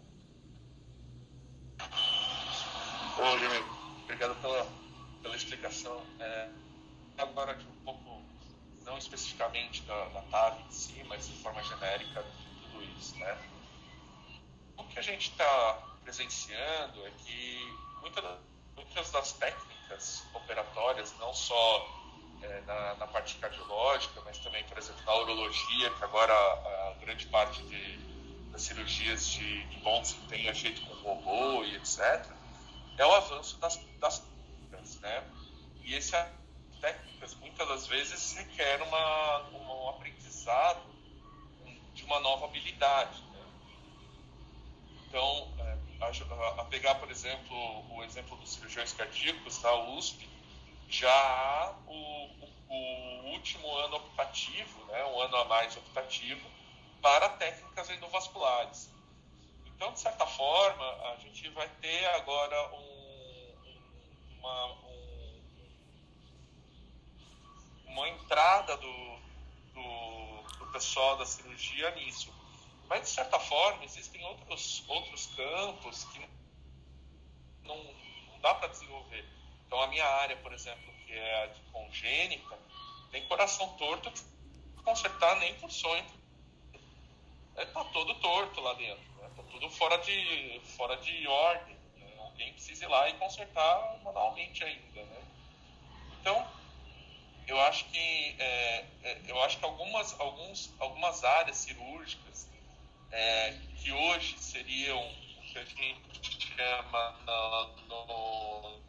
Ô, Jimmy, obrigado pela, pela explicação. É, agora, de um pouco, não especificamente da, da TAV em si, mas de forma genérica de tudo isso, né? O que a gente está presenciando é que muitas muitas das técnicas operatórias, não só é, na, na, parte cardiológica, mas também, por exemplo, na urologia, que agora a, a grande parte de, das cirurgias de, de bom desempenho é feito com robô e etc., é o avanço das, das técnicas, né? E essas técnicas, muitas das vezes, requer uma, uma, um aprendizado de uma nova habilidade. Né? Então, é, a, a, pegar, por exemplo, o exemplo dos cirurgiões cardíacos da USP, já há o, o, o, último ano optativo, né, um ano a mais optativo, para técnicas endovasculares. Então, de certa forma, a gente vai ter agora um, uma, um, uma entrada do, do, do pessoal da cirurgia nisso. Mas, de certa forma, existem outros, outros campos que não, não dá para desenvolver. Então, a minha área, por exemplo, que é a de congênita, tem coração torto que consertar nem por sonho. Está é, todo torto lá dentro. Está né? Tá tudo fora de, fora de ordem. Alguém precisa ir lá e consertar manualmente ainda. Né? Então, eu acho que, é, é, eu acho que algumas, alguns, algumas áreas cirúrgicas é, que hoje seriam o que a gente chama no, no,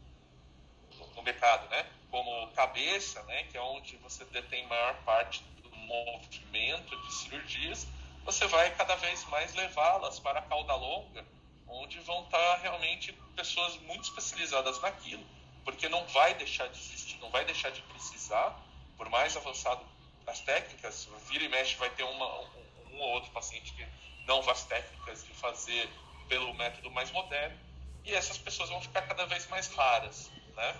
no mercado, né? Como cabeça, né? Que é onde você detém maior parte do movimento de cirurgias, você vai cada vez mais levá-las para a cauda longa, onde vão estar realmente pessoas muito especializadas naquilo, porque não vai deixar de existir, não vai deixar de precisar, por mais avançado as técnicas, vira e mexe vai ter uma, um, um ou outro paciente que não as técnicas de fazer pelo método mais moderno, e essas pessoas vão ficar cada vez mais raras, né?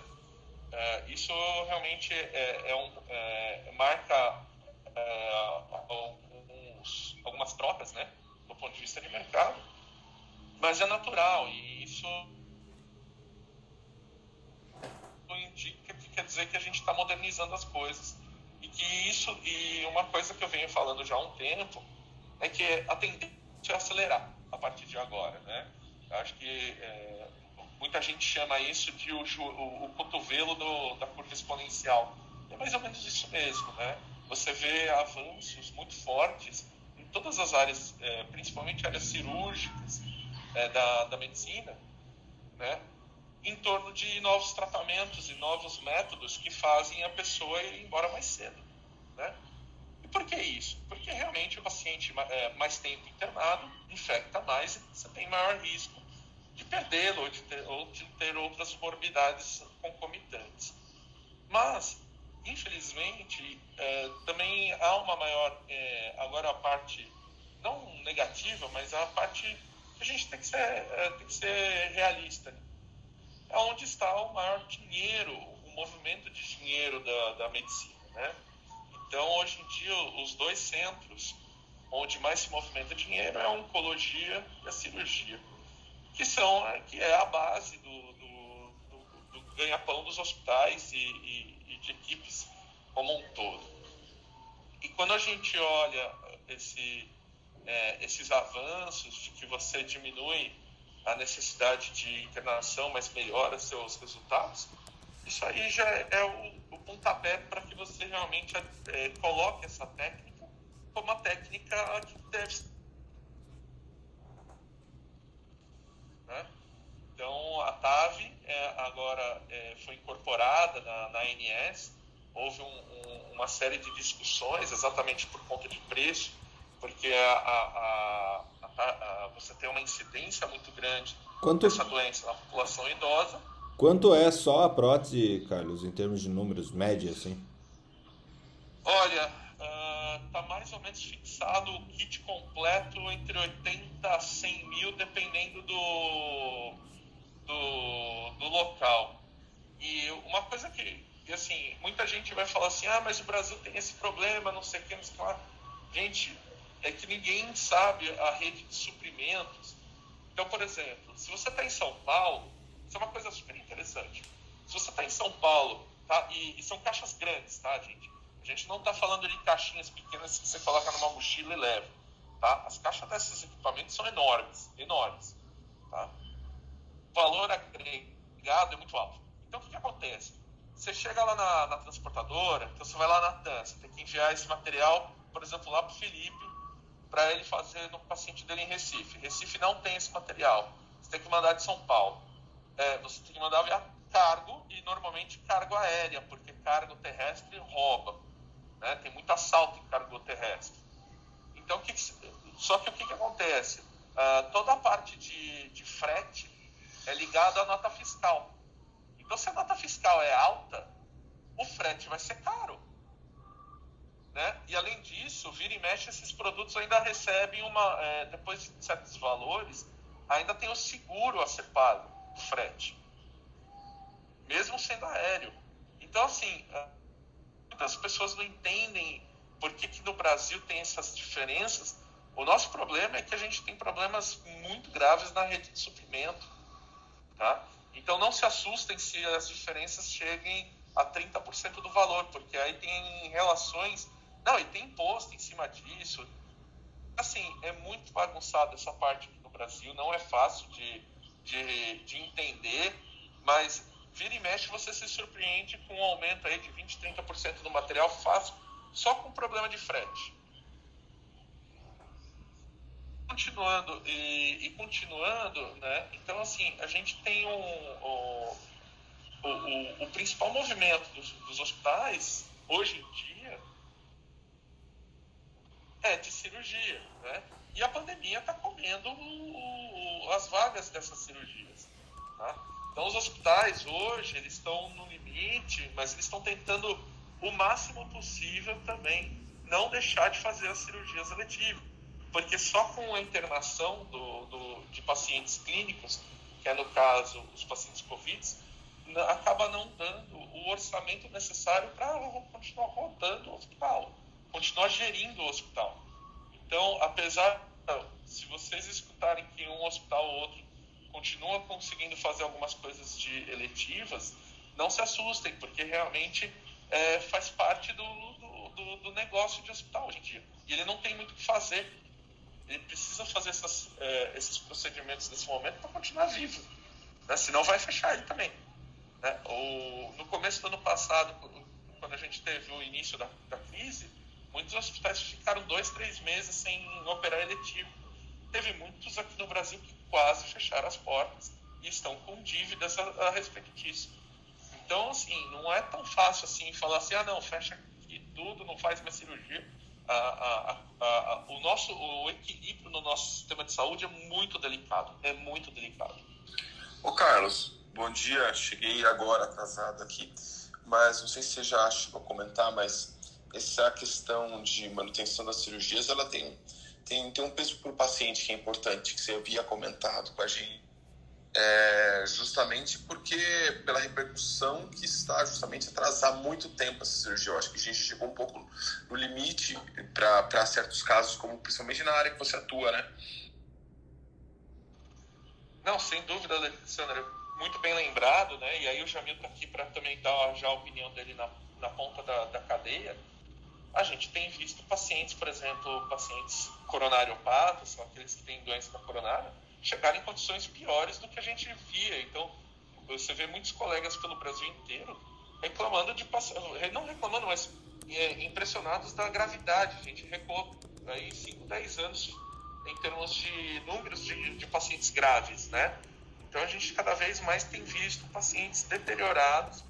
Uh, isso realmente é, é um, é, marca uh, alguns, algumas trocas, né, do ponto de vista de mercado, mas é natural e isso indica que quer dizer que a gente está modernizando as coisas e que isso e uma coisa que eu venho falando já há um tempo é que a tendência é acelerar a partir de agora, né? Eu acho que é, muita gente chama isso de o, o, o cotovelo do, da curva exponencial. É mais ou menos isso mesmo, né? Você vê avanços muito fortes em todas as áreas, é, principalmente áreas cirúrgicas é, da, da medicina, né? em torno de novos tratamentos e novos métodos que fazem a pessoa ir embora mais cedo. Né? E por que isso? Porque realmente o paciente é, mais tempo internado infecta mais e você tem maior risco de perdê-lo ou, ou de ter outras morbidades concomitantes. Mas, infelizmente, é, também há uma maior, é, agora a parte, não negativa, mas a parte a gente tem que ser, é, tem que ser realista. É onde está o maior dinheiro, o movimento de dinheiro da, da medicina, né? Então, hoje em dia, os dois centros onde mais se movimenta dinheiro é a oncologia e a cirurgia que são né, que é a base do, do, do, do ganha-pão dos hospitais e, e, e, de equipes como um todo. E quando a gente olha esse, é, esses avanços de que você diminui a necessidade de internação, mas melhora seus resultados, isso aí já é o, o pontapé para que você realmente é, coloque essa técnica como uma técnica que deve Né? Então, a TAV é, agora é, foi incorporada na, na ANS, houve um, um, uma série de discussões exatamente por conta de preço, porque a, a, a, você tem uma incidência muito grande Quanto... dessa doença na população idosa. Quanto é só a prótese, Carlos, em termos de números médios, assim? Olha, está mais ou menos fixado o kit completo entre 80 a 100 mil, dependendo do, do, do local. E uma coisa que, assim, muita gente vai falar assim, ah, mas o Brasil tem esse problema, não sei o que, não sei o que Gente, é que ninguém sabe a rede de suprimentos. Então, por exemplo, se você está em São Paulo, isso é uma coisa super interessante. Se você está em São Paulo, tá? E, e, são caixas grandes, tá, gente? A gente não está falando de caixinhas pequenas que você coloca numa mochila e leva. Tá? As caixas desses equipamentos são enormes, enormes. Tá? O valor agregado é muito alto. Então, o que, que acontece? Você chega lá na, na, transportadora, então você vai lá na TAN, você tem que enviar esse material, por exemplo, lá para o Felipe, para ele fazer no paciente dele em Recife. Recife não tem esse material. Você tem que mandar de São Paulo. É, você tem que mandar via cargo e normalmente cargo aérea, porque cargo terrestre rouba. Né? Tem muito assalto em cargo terrestre. Então, que que, só que o que, que acontece? Uh, toda a parte de, de frete é ligada à nota fiscal. Então, se a nota fiscal é alta, o frete vai ser caro. Né? E além disso, vira e mexe, esses produtos ainda recebem uma. É, depois de certos valores, ainda tem o seguro a ser pago, o frete. Mesmo sendo aéreo. Então, assim, muitas pessoas não entendem por que, que no Brasil tem essas diferenças. O nosso problema é que a gente tem problemas muito graves na rede de suprimento. Tá? Então não se assustem se as diferenças cheguem a 30% do valor, porque aí tem relações. Não, e tem imposto em cima disso. Assim, é muito bagunçado essa parte aqui no Brasil, não é fácil de, de, de entender, mas vira e mexe você se surpreende com um aumento aí de 20, 30% do material fácil, só com problema de frete. continuando e, e, continuando, né? Então assim, a gente tem um, um o, o, o, principal movimento dos, dos, hospitais hoje em dia é de cirurgia, né? E a pandemia está comendo o, as vagas dessas cirurgias, tá? Então os hospitais hoje eles estão no limite, mas eles estão tentando o máximo possível também não deixar de fazer as cirurgias eletivas, porque só com a internação do, do, de pacientes clínicos, que é no caso os pacientes Covid, acaba não dando o orçamento necessário para continuar rodando o hospital, continuar gerindo o hospital. Então, apesar, se vocês escutarem que um hospital ou outro continua conseguindo fazer algumas coisas de eletivas, não se assustem, porque realmente é, faz parte do, do, do, negócio de hospital hoje em dia. E ele não tem muito o que fazer. Ele precisa fazer essas, é, esses procedimentos nesse momento para continuar vivo. Né? Senão vai fechar ele também. Né? O, no começo do ano passado, quando a gente teve o início da, da crise, muitos hospitais ficaram dois, três meses sem operar eletivo. Teve muitos aqui no Brasil que quase fecharam as portas e estão com dívidas a, a respeito disso. Então, assim, não é tão fácil assim falar assim, ah, não, fecha aqui tudo, não faz mais cirurgia. A, a, a, o nosso o equilíbrio no nosso sistema de saúde é muito delicado, é muito delicado. Ô Carlos, Bom dia, cheguei agora atrasado aqui, mas não sei se você já chegou a comentar, mas essa questão de manutenção das cirurgias, ela tem, tem, tem um peso para o paciente que é importante, que você havia comentado com a gente, é, justamente porque pela repercussão que está justamente atrasar muito tempo essa cirurgia. Eu acho que a gente chegou um pouco no limite para certos casos, como principalmente na área que você atua, né? Não, sem dúvida, Alexandre muito bem lembrado, né? E aí o Jamil está aqui para também dar já a opinião dele na, na ponta da, da cadeia. A gente tem visto pacientes, por exemplo, pacientes coronariopatas, são aqueles que têm doença coronária, chegarem em condições piores do que a gente via. Então, você vê muitos colegas pelo Brasil inteiro reclamando de não reclamando, mas é, impressionados da gravidade. A gente recuou aí 5, 10 anos em termos de números de, de pacientes graves, né? Então a gente cada vez mais tem visto pacientes deteriorados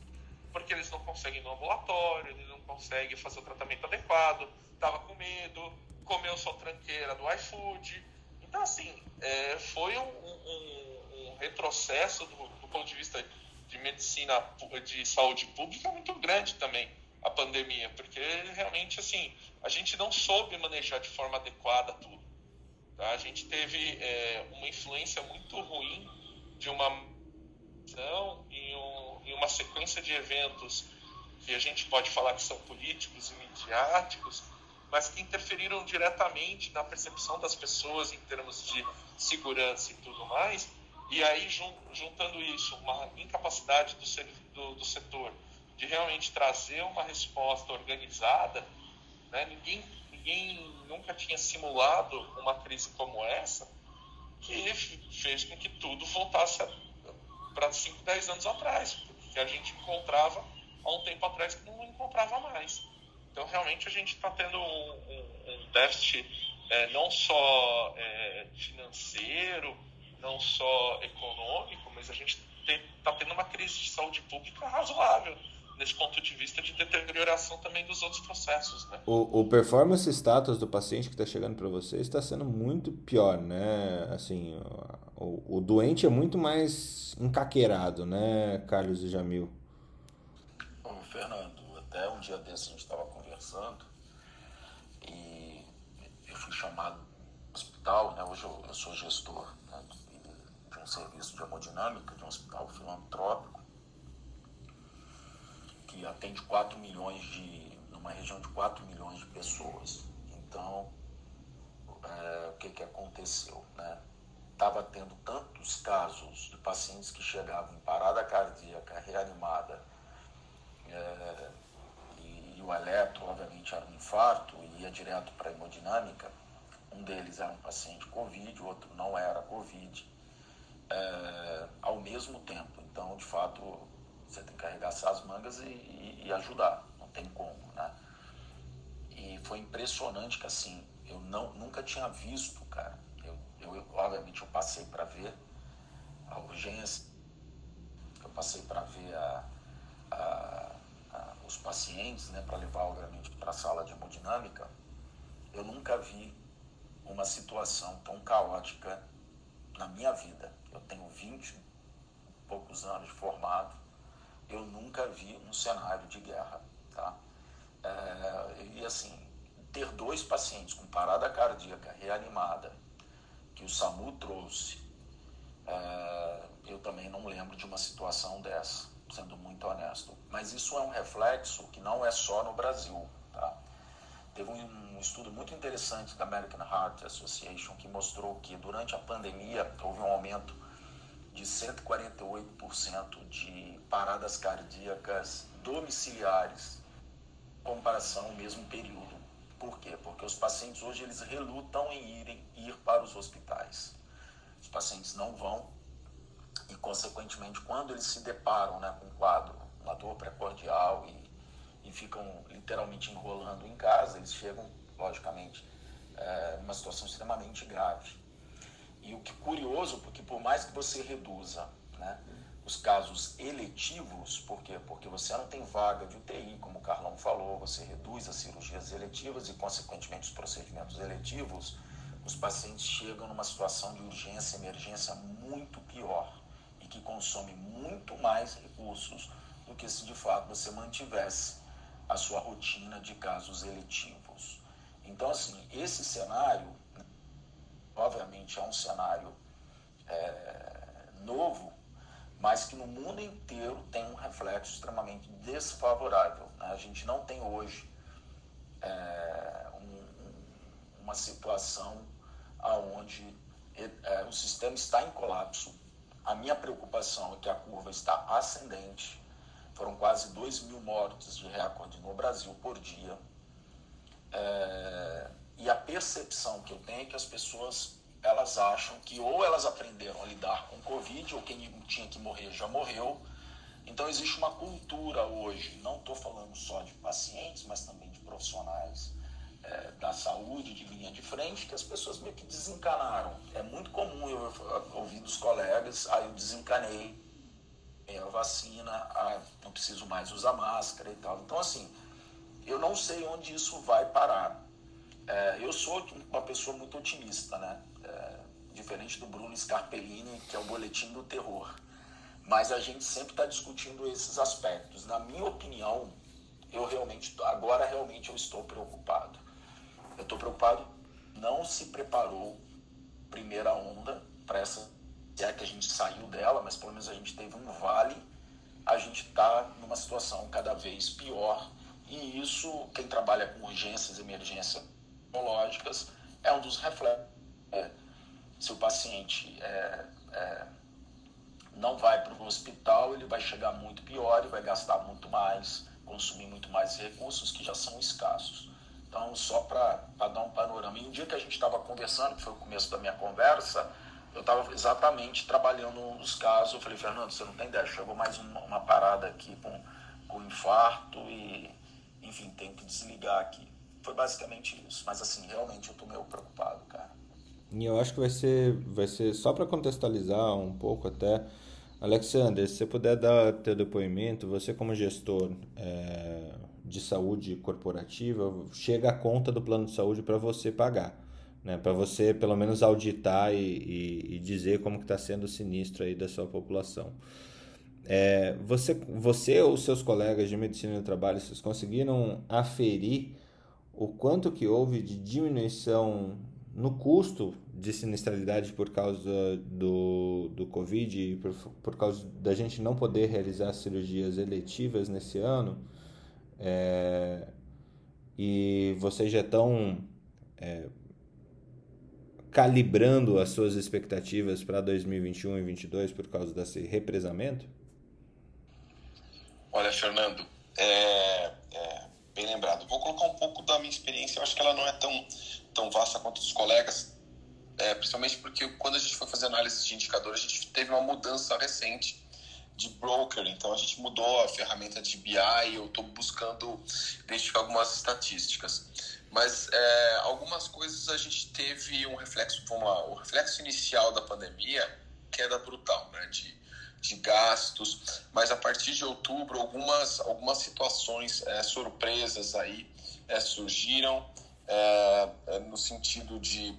porque eles não conseguem ir no ambulatório, eles não conseguem fazer o tratamento adequado, estava com medo, comeu sua tranqueira do iFood. Então, assim, é, foi um, um, um retrocesso do, do, ponto de vista de medicina, de saúde pública muito grande também, a pandemia, porque realmente, assim, a gente não soube manejar de forma adequada tudo. Tá? A gente teve é, uma influência muito ruim de uma em, um, em uma sequência de eventos que a gente pode falar que são políticos e midiáticos, mas que interferiram diretamente na percepção das pessoas em termos de segurança e tudo mais. E aí, juntando isso, uma incapacidade do, do, do setor de realmente trazer uma resposta organizada, né? ninguém, ninguém nunca tinha simulado uma crise como essa que fez com que tudo voltasse para 5, 10 anos atrás, que a gente encontrava há um tempo atrás que não encontrava mais. Então, realmente, a gente está tendo um, um, um déficit é, não só é, financeiro, não só econômico, mas a gente está tendo uma crise de saúde pública razoável nesse ponto de vista de deterioração também dos outros processos. Né? O, o performance status do paciente que está chegando para você está sendo muito pior, né? Assim, o, o doente é muito mais encaqueirado, né, Carlos e Jamil? Fernando, até um dia desse a gente estava conversando e eu fui chamado no hospital, né? Hoje eu, eu sou gestor né, de um serviço de hemodinâmica de um hospital filantrópico que atende 4 milhões de. numa região de 4 milhões de pessoas. Então, é, o que, que aconteceu? Né? Estava tendo tantos casos de pacientes que chegavam em parada cardíaca, reanimada, é, e, o eletro, obviamente, era um infarto ia direto para a hemodinâmica. Um deles era um paciente Covid, o outro não era Covid, é, ao mesmo tempo. Então, de fato, você tem que carregar as mangas e, e, e, ajudar, não tem como, né? E foi impressionante que assim, eu não, nunca tinha visto, cara. Eu obviamente eu passei para ver a urgência, eu passei para ver a, a, os pacientes, né, para levar, obviamente, para a sala de hemodinâmica, eu nunca vi uma situação tão caótica na minha vida. Eu tenho 20 e poucos anos formado, eu nunca vi um cenário de guerra, tá? É, e assim, ter dois pacientes com parada cardíaca reanimada, que o SAMU trouxe, é, eu também não lembro de uma situação dessa, sendo muito honesto. Mas isso é um reflexo que não é só no Brasil, tá? Teve um estudo muito interessante da American Heart Association que mostrou que durante a pandemia houve um aumento de 148% de paradas cardíacas domiciliares em comparação ao mesmo período. Por quê? Porque os pacientes hoje eles relutam em irem, ir para os hospitais. Os pacientes não vão e, consequentemente, quando eles se deparam né, com um quadro, uma dor precordial e e ficam literalmente enrolando em casa, eles chegam, logicamente, é, numa situação extremamente grave. E o que curioso, porque por mais que você reduza né, os casos eletivos, por quê? Porque você não tem vaga de UTI, como o Carlão falou, você reduz as cirurgias eletivas e, consequentemente, os procedimentos eletivos, os pacientes chegam numa situação de urgência, emergência muito pior que consome muito mais recursos do que se de fato você mantivesse a sua rotina de casos eletivos. Então, assim, esse cenário, obviamente, é um cenário é, novo, mas que no mundo inteiro tem um reflexo extremamente desfavorável. Né? A gente não tem hoje é, um, uma situação onde é, o sistema está em colapso. A minha preocupação é que a curva está ascendente foram quase 2 mil mortes de recorde no Brasil por dia. É, e a percepção que eu tenho é que as pessoas elas acham que ou elas aprenderam a lidar com Covid, ou quem tinha que morrer já morreu. Então existe uma cultura hoje, não estou falando só de pacientes, mas também de profissionais é, da saúde, de linha de frente, que as pessoas meio que desencanaram. É muito comum eu ouvir dos colegas, ah, eu desencanei, é, a vacina, a, não preciso mais usar máscara e tal. Então, assim, eu não sei onde isso vai parar. É, eu sou uma pessoa muito otimista, né? É, diferente do Bruno Scarpellini, que é o boletim do terror. Mas a gente sempre está discutindo esses aspectos. Na minha opinião, eu realmente, agora realmente eu estou preocupado. Eu estou preocupado, não se preparou primeira onda para essa se é que a gente saiu dela, mas pelo menos a gente teve um vale, a gente está numa situação cada vez pior. E isso, quem trabalha com urgências, emergências tecnológicas, é um dos reflexos. É, se o paciente é, é, não vai para o hospital, ele vai chegar muito pior e vai gastar muito mais, consumir muito mais recursos que já são escassos. Então, só para dar um panorama. E um dia que a gente estava conversando, que foi o começo da minha conversa, eu estava exatamente trabalhando nos casos. Eu falei, Fernando, você não tem ideia, chegou mais uma, uma parada aqui com, com infarto e, enfim, tenho que desligar aqui. Foi basicamente isso. Mas, assim, realmente eu tô meio preocupado, cara. E eu acho que vai ser, vai ser só para contextualizar um pouco até. Alexander, se você puder dar teu depoimento, você como gestor é, de saúde corporativa, chega a conta do plano de saúde para você pagar né, para você pelo menos auditar e, e, e dizer como está sendo o sinistro aí da sua população. É, você, você ou seus colegas de medicina do trabalho, vocês conseguiram aferir o quanto que houve de diminuição no custo de sinistralidade por causa do, do Covid e por, por causa da gente não poder realizar cirurgias eletivas nesse ano? É, e vocês já estão é, calibrando as suas expectativas para 2021 e 2022 por causa desse represamento? Olha, Fernando, é, é, bem lembrado. Vou colocar um pouco da minha experiência. Eu acho que ela não é tão, tão vasta quanto dos colegas, é, principalmente porque quando a gente foi fazer análise de indicadores, a gente teve uma mudança recente de broker, então a gente mudou a ferramenta de BI, eu estou buscando identificar algumas estatísticas. Mas é, algumas coisas a gente teve um reflexo, vamos lá, o reflexo inicial da pandemia, queda brutal, né, de, de gastos, mas a partir de outubro algumas, algumas situações é, surpresas aí é, surgiram, é, é, no sentido de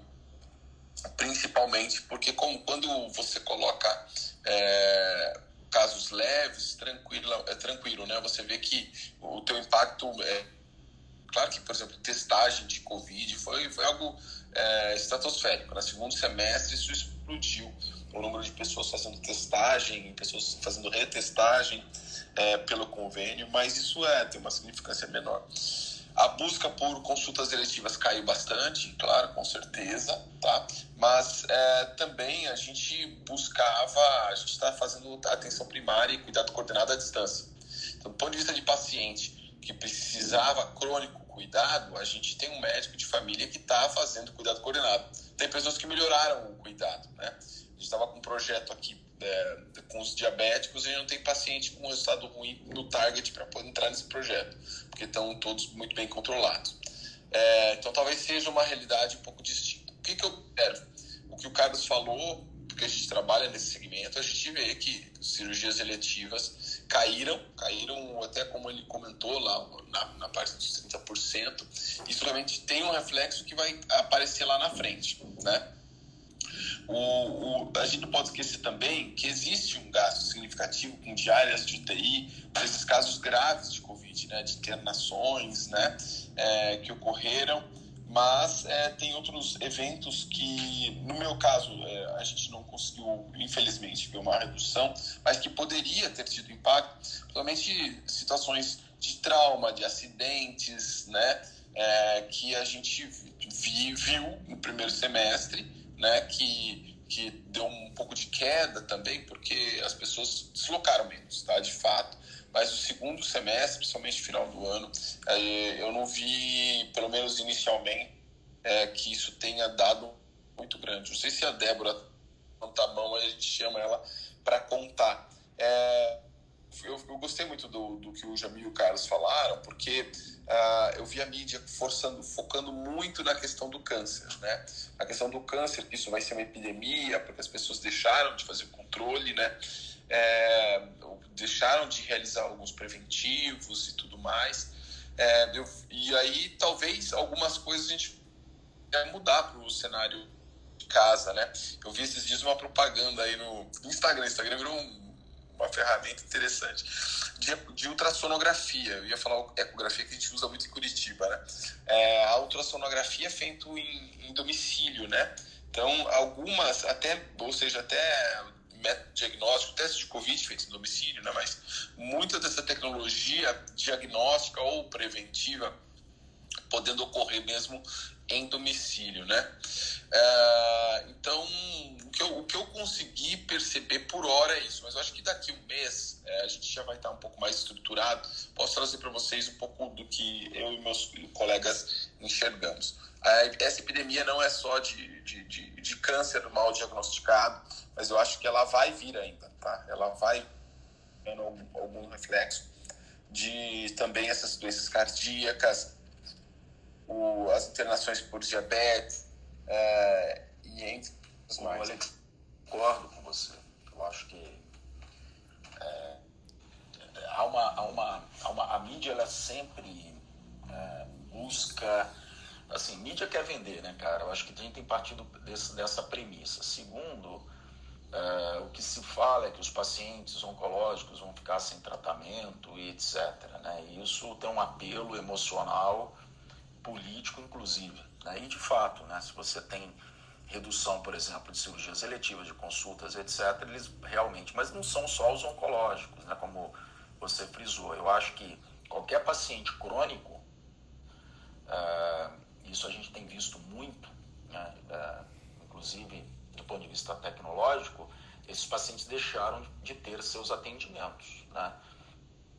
principalmente porque como, quando você coloca é, casos leves, tranquilo, é tranquilo, né? Você vê que o teu impacto é claro que, por exemplo, testagem de Covid foi, foi algo é, estratosférico. No segundo semestre isso explodiu. O número de pessoas fazendo testagem, pessoas fazendo retestagem é, pelo convênio, mas isso é, tem uma significância menor. A busca por consultas eletivas caiu bastante, claro, com certeza, tá? Mas é, também a gente buscava, a gente está fazendo atenção primária e cuidado coordenado à distância. Então, do ponto de vista de paciente que precisava crônico cuidado, a gente tem um médico de família que está fazendo cuidado coordenado. Tem pessoas que melhoraram o cuidado, né? A gente estava com um projeto aqui é, com os diabéticos e não tem paciente com resultado ruim no target para poder entrar nesse projeto, porque estão todos muito bem controlados. É, então talvez seja uma realidade um pouco distinta. O que, que eu quero? O que o Carlos falou, porque a gente trabalha nesse segmento, a gente vê que cirurgias eletivas caíram, caíram até como ele comentou lá na, na parte dos 30%. Isso realmente tem um reflexo que vai aparecer lá na frente, né? O, o, a gente não pode esquecer também que existe um gasto significativo com diárias de UTI para esses casos graves de Covid, né, de internações né, é, que ocorreram, mas é, tem outros eventos que, no meu caso, é, a gente não conseguiu, infelizmente, ver uma redução, mas que poderia ter tido impacto, principalmente situações de trauma, de acidentes, né, é, que a gente vi, viu no primeiro semestre né, que, que deu um pouco de queda também, porque as pessoas deslocaram menos, tá, de fato. Mas o segundo semestre, principalmente final do ano, eu não vi, pelo menos inicialmente, é, que isso tenha dado muito grande. Não sei se a Débora a mão, a gente chama ela para contar. É, eu, eu, gostei muito do, do que o Jamil e o Carlos falaram, porque uh, eu vi a mídia forçando, focando muito na questão do câncer, né? A questão do câncer, que isso vai ser uma epidemia, porque as pessoas deixaram de fazer controle, né? É, deixaram de realizar alguns preventivos e tudo mais. É, eu, e aí, talvez, algumas coisas a gente vai mudar para o cenário de casa, né? Eu vi esses dias uma propaganda aí no Instagram. Instagram virou um uma ferramenta interessante de, de, ultrassonografia. Eu ia falar ecografia que a gente usa muito em Curitiba, né? É, a ultrassonografia é feita em, em, domicílio, né? Então, algumas, até, ou seja, até método diagnóstico, teste de Covid feito em domicílio, né? Mas muita dessa tecnologia diagnóstica ou preventiva podendo ocorrer mesmo em domicílio, né? É, então, o que, eu, o que eu consegui perceber por hora é isso, mas eu acho que daqui um mês é, a gente já vai estar um pouco mais estruturado. Posso trazer para vocês um pouco do que eu e meus colegas enxergamos. Essa epidemia não é só de, de, de, de câncer mal diagnosticado, mas eu acho que ela vai vir ainda, tá? Ela vai tendo algum, algum reflexo de também essas doenças cardíacas, o, as internações por diabetes é, e entre os mais. Alex, concordo com você. Eu acho que é, há uma, há uma, há uma, a mídia ela sempre é, busca assim, mídia quer vender, né, cara? Eu acho que a gente tem partido desse, dessa premissa. Segundo, é, o que se fala é que os pacientes oncológicos vão ficar sem tratamento e etc. Né? E isso tem um apelo emocional político, inclusive. E, de fato, né, se você tem redução, por exemplo, de cirurgias eletivas, de consultas, etc., eles realmente, mas não são só os oncológicos, né, como você frisou. Eu acho que qualquer paciente crônico, é, isso a gente tem visto muito, né, é, inclusive do ponto de vista tecnológico, esses pacientes deixaram de ter seus atendimentos. Né?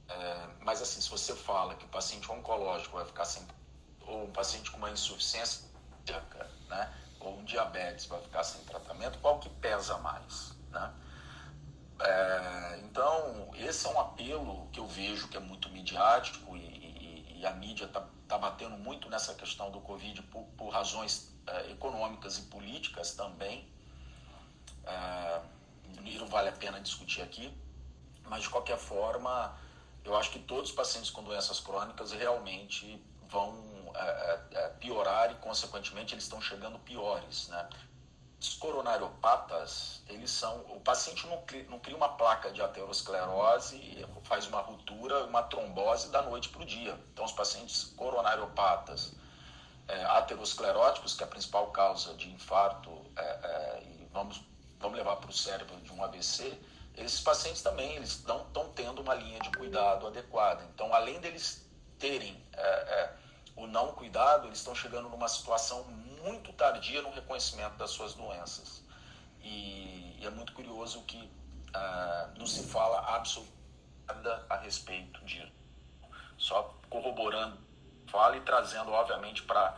É, mas assim, se você fala que o paciente oncológico vai ficar sem ou um paciente com uma insuficiência né, ou um diabetes vai ficar sem tratamento, qual que pesa mais? Né? É, então, esse é um apelo que eu vejo que é muito midiático e, e, e a mídia está tá batendo muito nessa questão do Covid por, por razões uh, econômicas e políticas também. E não vale a pena discutir aqui, mas de qualquer forma, eu acho que todos os pacientes com doenças crônicas realmente vão uh, piorar e, consequentemente, eles estão chegando piores, né? Os coronariopatas, eles são. O paciente não não cria uma placa de aterosclerose, faz uma ruptura, uma trombose da noite para o dia. Então, os pacientes coronariopatas, é, ateroscleróticos, que é a principal causa de infarto, é, é, e vamos, vamos levar para o cérebro de um AVC, esses pacientes também eles estão tendo uma linha de cuidado adequada. Então, além deles terem é, é, o não cuidado, eles estão chegando numa situação muito tardia no reconhecimento das suas doenças. E, e é muito curioso que uh, não se fala absolutamente nada a respeito disso. Só corroborando fala e trazendo, obviamente, para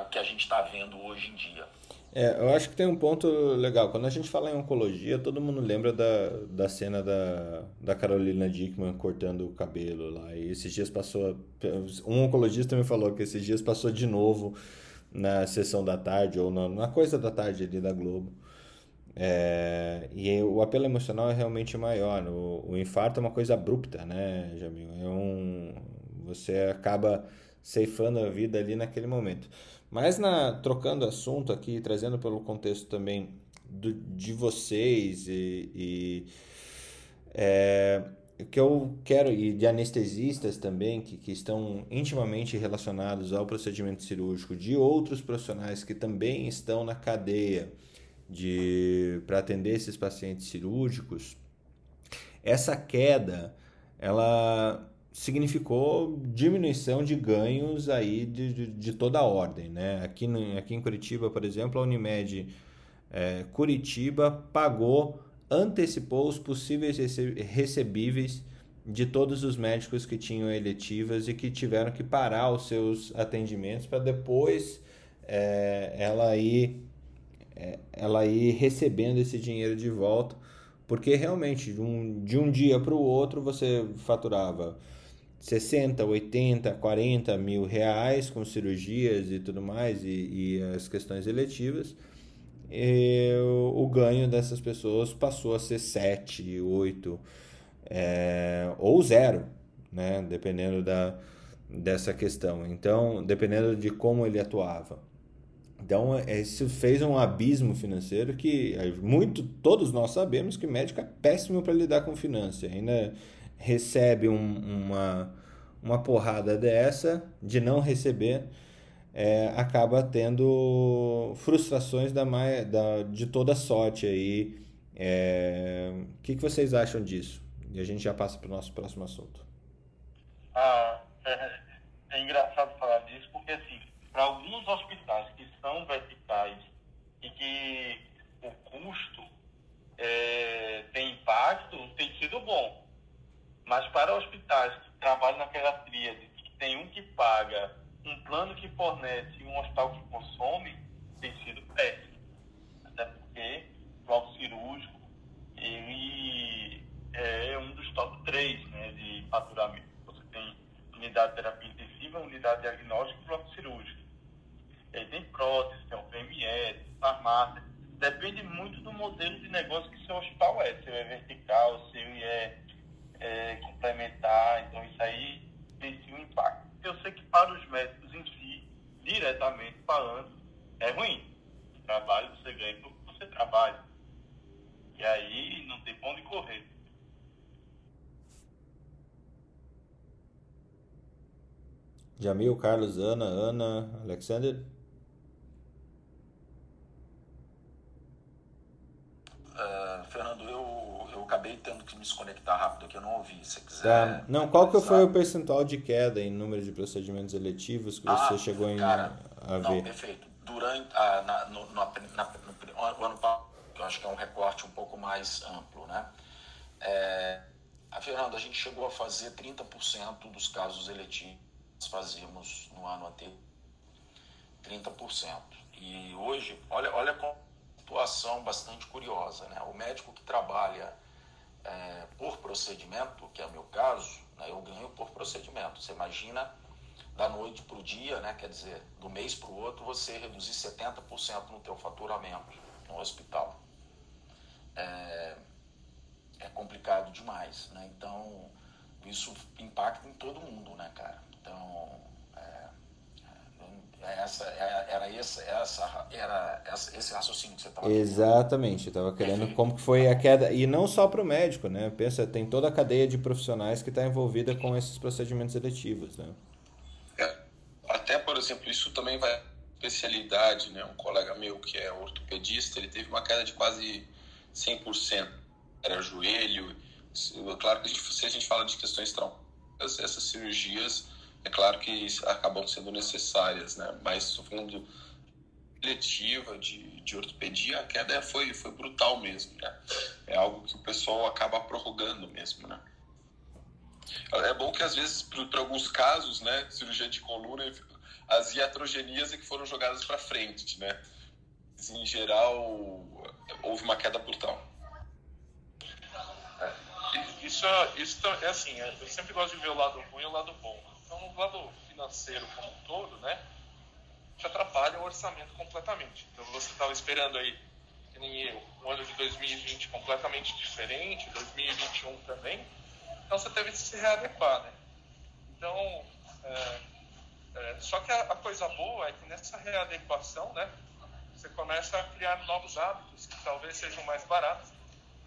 o que a gente está vendo hoje em dia. É, eu acho que tem um ponto legal. Quando a gente fala em oncologia, todo mundo lembra da, da cena da, da Carolina Dickman cortando o cabelo lá. E esses dias passou. Um oncologista me falou que esses dias passou de novo na sessão da tarde ou na, na coisa da tarde ali da Globo. É, e o apelo emocional é realmente maior. O, o infarto é uma coisa abrupta, né, Jamil? É um, você acaba ceifando a vida ali naquele momento. Mas na trocando assunto aqui, trazendo pelo contexto também do, de vocês e, e é, o que eu quero, e de anestesistas também, que, que estão intimamente relacionados ao procedimento cirúrgico, de outros profissionais que também estão na cadeia de para atender esses pacientes cirúrgicos, essa queda ela significou diminuição de ganhos aí de, de, de toda a ordem. Né? Aqui, no, aqui em Curitiba, por exemplo, a Unimed é, Curitiba pagou, antecipou os possíveis recebíveis de todos os médicos que tinham eletivas e que tiveram que parar os seus atendimentos para depois é, ela ir é, ela ir recebendo esse dinheiro de volta porque realmente de um, de um dia para o outro você faturava 60, 80, 40 mil reais com cirurgias e tudo mais e, e as questões eletivas, o, ganho dessas pessoas passou a ser 7, 8 é, ou zero, né? dependendo da, dessa questão. Então, dependendo de como ele atuava. Então, isso fez um abismo financeiro que muito todos nós sabemos que médico é péssimo para lidar com finanças. Ainda recebe um, uma, uma porrada dessa, de não receber, é, acaba tendo frustrações da, da, de toda sorte aí. É, o que, que vocês acham disso? E a gente já passa para o nosso próximo assunto. Ah, é, é engraçado falar disso porque, assim, para alguns hospitais que são verticais e que o custo é, tem impacto, tem sido bom. Mas para hospitais que tratrabalham naquela tríade, que tem um que paga, um plano que fornece e um hospital que consome, tem sido péssimo. Até porque o auto cirúrgico ele é um dos top 3 né, de faturamento. Você tem unidade de terapia intensiva, unidade diagnóstica e bloco cirúrgico. Aí tem prótese, tem o PME, farmácia. Depende muito do modelo de negócio que seu hospital é. Se é vertical, se é é, complementar, então isso aí tem sim um impacto. Eu sei que para os médicos em si, diretamente falando, é ruim. O trabalho você ganha porque você trabalha. E aí não tem pão de correr. Jamil, Carlos, Ana, Ana, Alexander? Uh, Fernando, eu acabei tendo que me desconectar rápido aqui, eu não ouvi. Se quiser. Tá. Não, qual que foi o percentual de queda em número de procedimentos eletivos que você ah, chegou em, cara, a ver? Não, perfeito. Durante ah, na, no, na, na, no, ano passado, eu acho que é um recorte um pouco mais amplo, né? É, a Fernanda, a gente chegou a fazer 30% dos casos eletivos que fazíamos no ano anterior. 30%. E hoje, olha, olha a situação bastante curiosa, né? O médico que trabalha é, por procedimento, que é o meu caso, né, eu ganho por procedimento. Você imagina da noite para o dia, né, quer dizer, do mês para o outro, você reduzir 70% no teu faturamento no hospital. É, é complicado demais, né? Então, isso impacta em todo mundo, né, cara? Então, essa, é, era, esse, essa, era esse raciocínio que você estava Exatamente, eu estava querendo como que foi a queda, e não só para o médico, né? Pensa, tem toda a cadeia de profissionais que está envolvida com esses procedimentos eletivos, né? É, até, por exemplo, isso também vai especialidade, né? Um colega meu que é ortopedista, ele teve uma queda de quase 100%. Era joelho. Claro que a gente, se a gente fala de questões traumáticas, essas cirurgias, é claro que acabam sendo necessárias, né? Mas estou falando de, de ortopedia, a queda foi, foi brutal mesmo, né? É algo que o pessoal acaba prorrogando mesmo, né? É bom que às vezes, para alguns casos, né, cirurgia de coluna, as iatrogenias é que foram jogadas para frente, né? Mas, em geral, houve uma queda brutal. É, isso, isso é assim, é, eu sempre gosto de ver o lado ruim e o lado bom. Então, no lado financeiro como um todo, né, te atrapalha o orçamento completamente. Então, você estava esperando aí, que nem eu, um ano de 2020 completamente diferente, 2021 também, então você teve que se readequar, né? Então, é, é, só que a, a, coisa boa é que nessa readequação, né, você começa a criar novos hábitos que talvez sejam mais baratos,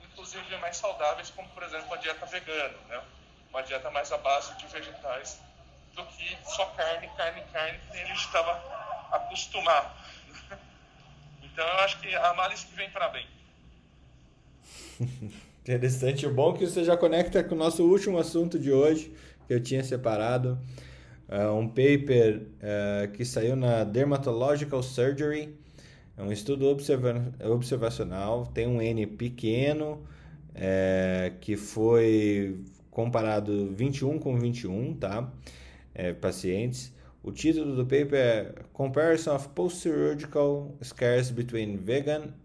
inclusive mais saudáveis, como por exemplo a dieta vegana, né? Uma dieta mais à base de vegetais do que só carne, carne, carne, que ele estava acostumado. Então eu acho que a malice que vem para bem. Interessante. O bom é que você já conecta com o nosso último assunto de hoje, que eu tinha separado. Uh, um paper uh, que saiu na Dermatological Surgery. É um estudo observa observacional, tem um N pequeno, é, que foi comparado 21 com 21, tá? É, pacientes. O título do paper é Comparison of Post-Surgical Scars Between Vegan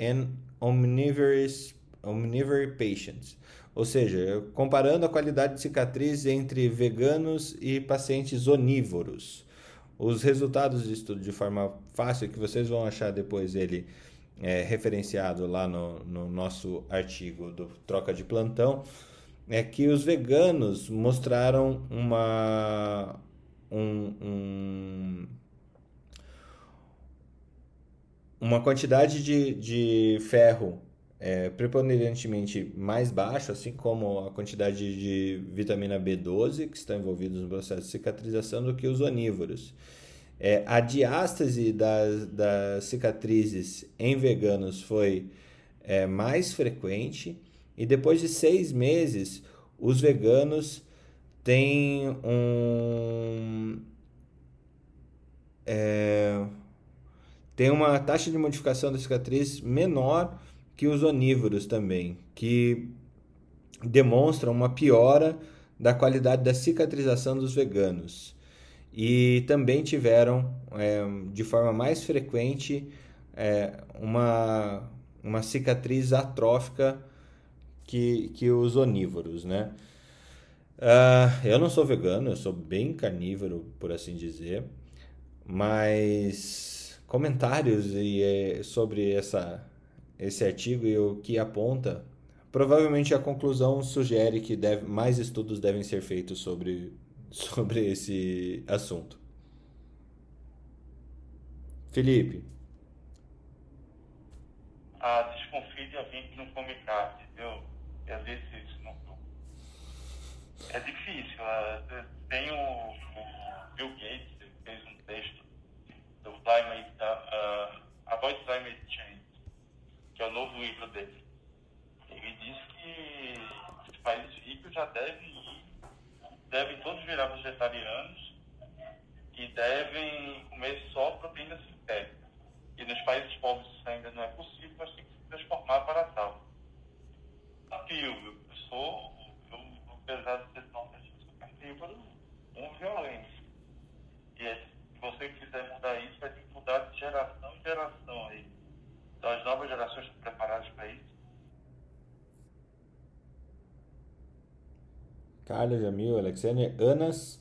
and Omnivorous omnivorous patients, ou seja, comparando a qualidade de cicatriz entre veganos e pacientes onívoros. Os resultados do estudo, de forma fácil, que vocês vão achar depois ele é, referenciado lá no, no nosso artigo do Troca de Plantão, é que os veganos mostraram uma, um, um, uma quantidade de, de ferro é, preponderantemente mais baixo, assim como a quantidade de vitamina B12 que está envolvida no processo de cicatrização do que os onívoros. É, a diástase das, das cicatrizes em veganos foi é, mais frequente e depois de seis meses os veganos têm um é, tem uma taxa de modificação da cicatriz menor que os onívoros também, que demonstram uma piora da qualidade da cicatrização dos veganos. E também tiveram, é, de forma mais frequente, é, uma, uma cicatriz atrófica que, que os onívoros, né? Uh, eu não sou vegano, eu sou bem carnívoro, por assim dizer, mas comentários e, é, sobre essa esse artigo e o que aponta, provavelmente a conclusão sugere que deve, mais estudos devem ser feitos sobre, sobre esse assunto. Felipe. Ah, desconfie de alguém que não come carne? E às vezes isso não. É difícil. Ah, tem o, o Bill Gates, fez um texto do Climate, uh, Avoid Climate Change que é o novo livro dele. Ele diz que os países ricos já devem ir, devem todos virar vegetarianos e devem comer só proteína sintética. E nos países pobres isso ainda não é possível, mas tem que se transformar para tal. Desafio, eu sou, eu, apesar de ser não carnívoro, um violento. E é, se você quiser mudar isso, vai ter que mudar de geração em geração aí. Então, as novas gerações estão preparadas para isso? Carla, Jamil, Alexandre, Anas.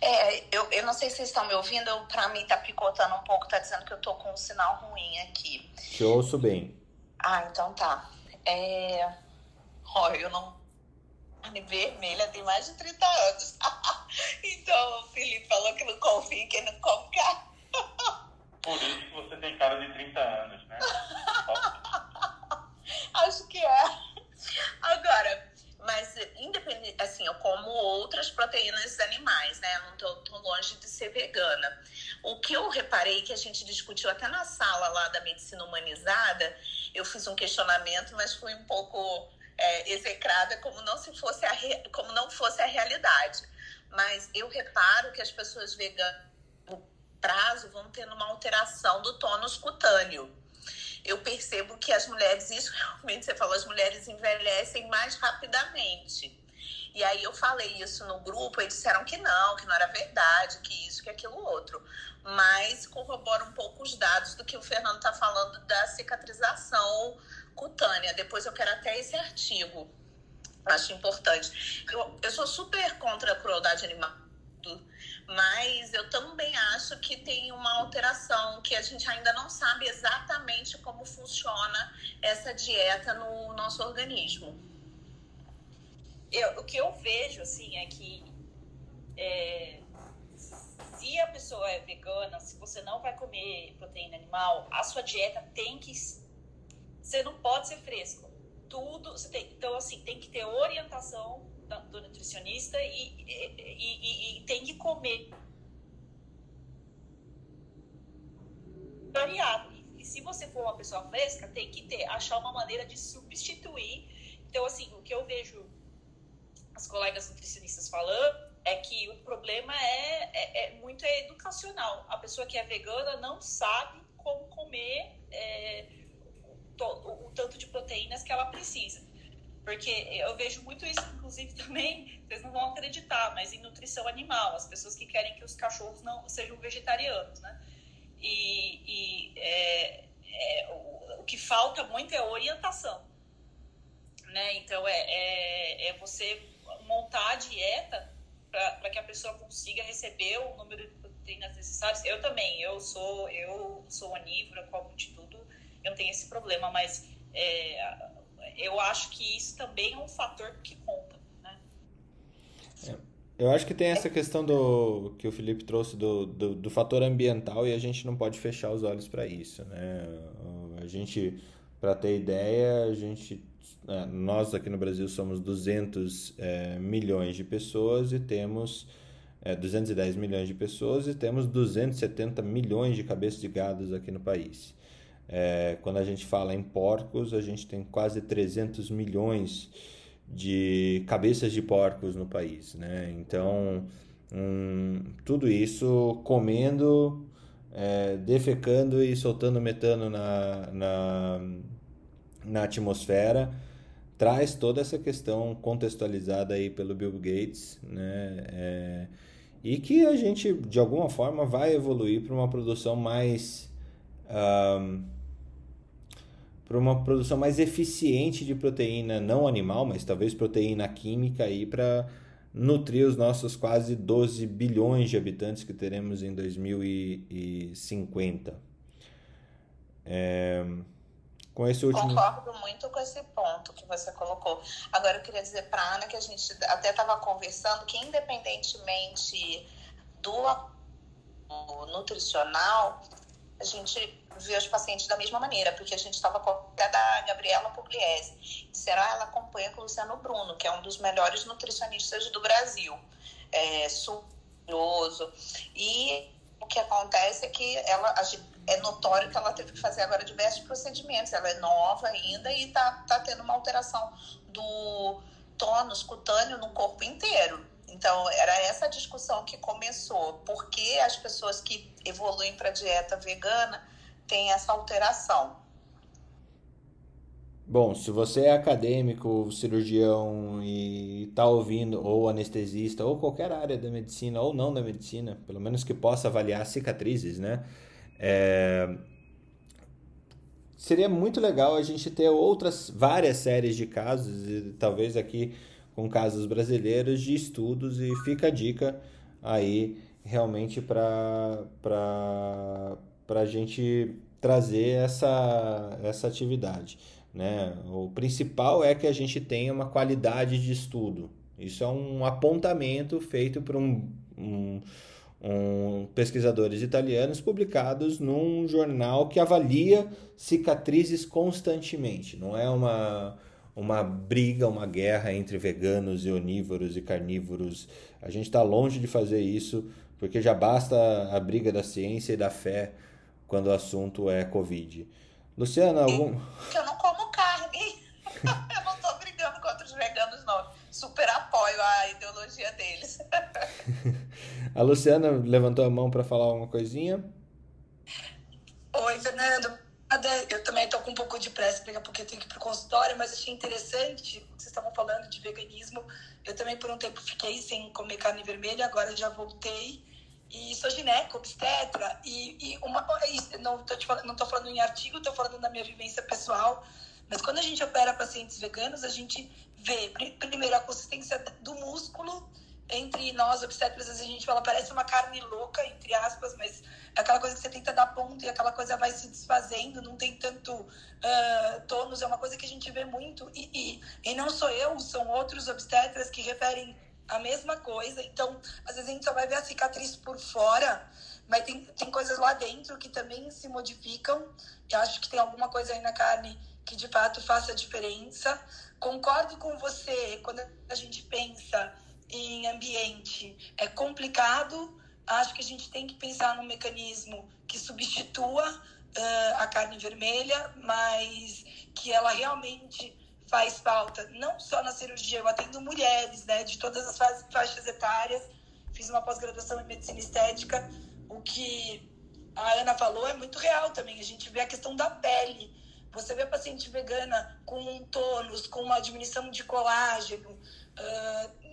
É, eu, eu não sei se vocês estão me ouvindo, pra mim tá picotando um pouco, tá dizendo que eu tô com um sinal ruim aqui. Te ouço bem. Ah, então tá. É... Olha, eu não. Carne vermelha tem mais de 30 anos. então o Felipe falou que não confia em quem não come carne. Por isso que você tem cara de 30 anos, né? Acho que é. Agora, mas independente, assim, eu como outras proteínas animais, né? Eu não tô, tô longe de ser vegana. O que eu reparei que a gente discutiu até na sala lá da medicina humanizada, eu fiz um questionamento, mas fui um pouco é, execrada como não se fosse a re... como não fosse a realidade. Mas eu reparo que as pessoas veganas no prazo vão tendo uma alteração do tônus cutâneo eu percebo que as mulheres, isso realmente você falou, as mulheres envelhecem mais rapidamente. E aí eu falei isso no grupo, e disseram que não, que não era verdade, que isso, que aquilo outro. Mas corrobora um pouco os dados do que o Fernando está falando da cicatrização cutânea. Depois eu quero até esse artigo. Acho importante. Eu, eu sou super contra a crueldade animal mas eu também acho que tem uma alteração que a gente ainda não sabe exatamente como funciona essa dieta no nosso organismo. Eu, o que eu vejo assim é que é, se a pessoa é vegana, se você não vai comer proteína animal, a sua dieta tem que você não pode ser fresco. Tudo, você tem, então assim, tem que ter orientação do nutricionista e, e, e, e tem que comer variado. E se você for uma pessoa fresca, tem que ter, achar uma maneira de substituir. Então, assim, o que eu vejo as colegas nutricionistas falando é que o problema é, é, é muito é educacional. A pessoa que é vegana não sabe como comer é, o, o tanto de proteínas que ela precisa. Porque eu vejo muito isso, inclusive, também, vocês não vão acreditar, mas em nutrição animal, as pessoas que querem que os cachorros não sejam vegetarianos, né? E, e é, é, o, o, que falta muito é orientação, né? Então, é, é, é você montar a dieta para que a pessoa consiga receber o número de proteínas necessárias. Eu também, eu sou, eu sou onívora, como de tudo, eu tenho esse problema, mas... É, eu acho que isso também é um fator que conta, né? É, eu acho que tem essa questão do que o Felipe trouxe do, do, do fator ambiental e a gente não pode fechar os olhos para isso, né? A gente, para ter ideia, a gente nós aqui no Brasil somos 200 é, milhões de pessoas e temos é, 210 milhões de pessoas e temos 270 milhões de cabeças de gados aqui no país. É, quando a gente fala em porcos, a gente tem quase 300 milhões de cabeças de porcos no país, né? Então, hum, tudo isso comendo, é, defecando e soltando metano na, na, na atmosfera traz toda essa questão contextualizada aí pelo Bill Gates, né? É, e que a gente, de alguma forma, vai evoluir para uma produção mais... Um, para uma produção mais eficiente de proteína não animal, mas talvez proteína química aí para nutrir os nossos quase 12 bilhões de habitantes que teremos em 2050. É, com esse último... Concordo muito com esse ponto que você colocou. Agora eu queria dizer para a Ana que a gente até estava conversando que independentemente do nutricional, a gente vê os pacientes da mesma maneira, porque a gente estava com a da Gabriela Pugliese. Disseram, ah, ela acompanha com o Luciano Bruno, que é um dos melhores nutricionistas do Brasil. É, surioso. E o que acontece é que ela é notório que ela teve que fazer agora diversos procedimentos. Ela é nova ainda e está tá tendo uma alteração do tônus cutâneo no corpo inteiro. Então, era essa discussão que começou. Por que as pessoas que evoluem para a dieta vegana têm essa alteração? Bom, se você é acadêmico, cirurgião e está ouvindo, ou anestesista, ou qualquer área da medicina, ou não da medicina, pelo menos que possa avaliar cicatrizes, né? É... Seria muito legal a gente ter outras, várias séries de casos, e talvez aqui com casos brasileiros de estudos e fica a dica aí realmente para a gente trazer essa, essa atividade. Né? O principal é que a gente tenha uma qualidade de estudo. Isso é um apontamento feito por um, um, um, pesquisadores italianos publicados num jornal que avalia cicatrizes constantemente. Não é uma, uma briga, uma guerra entre veganos e onívoros e carnívoros. A gente está longe de fazer isso, porque já basta a briga da ciência e da fé quando o assunto é Covid. Luciana, algum. Eu não como carne. eu não estou brigando contra os veganos, não. Super apoio a ideologia deles. a Luciana levantou a mão para falar alguma coisinha. Oi, Fernando. Eu também estou com um pouco de pressa, porque eu tenho que ir para o consultório, mas achei interessante, vocês estavam falando de veganismo. Eu também, por um tempo, fiquei sem comer carne vermelha, agora já voltei e sou gineco, obstetra, e, e uma, é não estou falando, em artigo, estou falando na minha vivência pessoal, mas quando a gente opera pacientes veganos, a gente vê, primeiro, a consistência do músculo, entre nós obstetras, a gente fala, parece uma carne louca, entre aspas, mas é aquela coisa que você tenta dar ponto e aquela coisa vai se desfazendo, não tem tanto uh, tônus, é uma coisa que a gente vê muito, e, e, e não sou eu, são outros obstetras que referem a mesma coisa. Então, às vezes a gente só vai ver a cicatriz por fora, mas tem, tem coisas lá dentro que também se modificam. Eu acho que tem alguma coisa aí na carne que de fato faça diferença. Concordo com você quando a gente pensa em ambiente. É complicado. Acho que a gente tem que pensar num mecanismo que substitua uh, a carne vermelha, mas que ela realmente faz falta, não só na cirurgia, eu atendo mulheres, né, de todas as faixas etárias, fiz uma pós-graduação em medicina estética, o que a Ana falou é muito real também, a gente vê a questão da pele, você vê a paciente vegana com um tônus, com uma diminuição de colágeno, uh,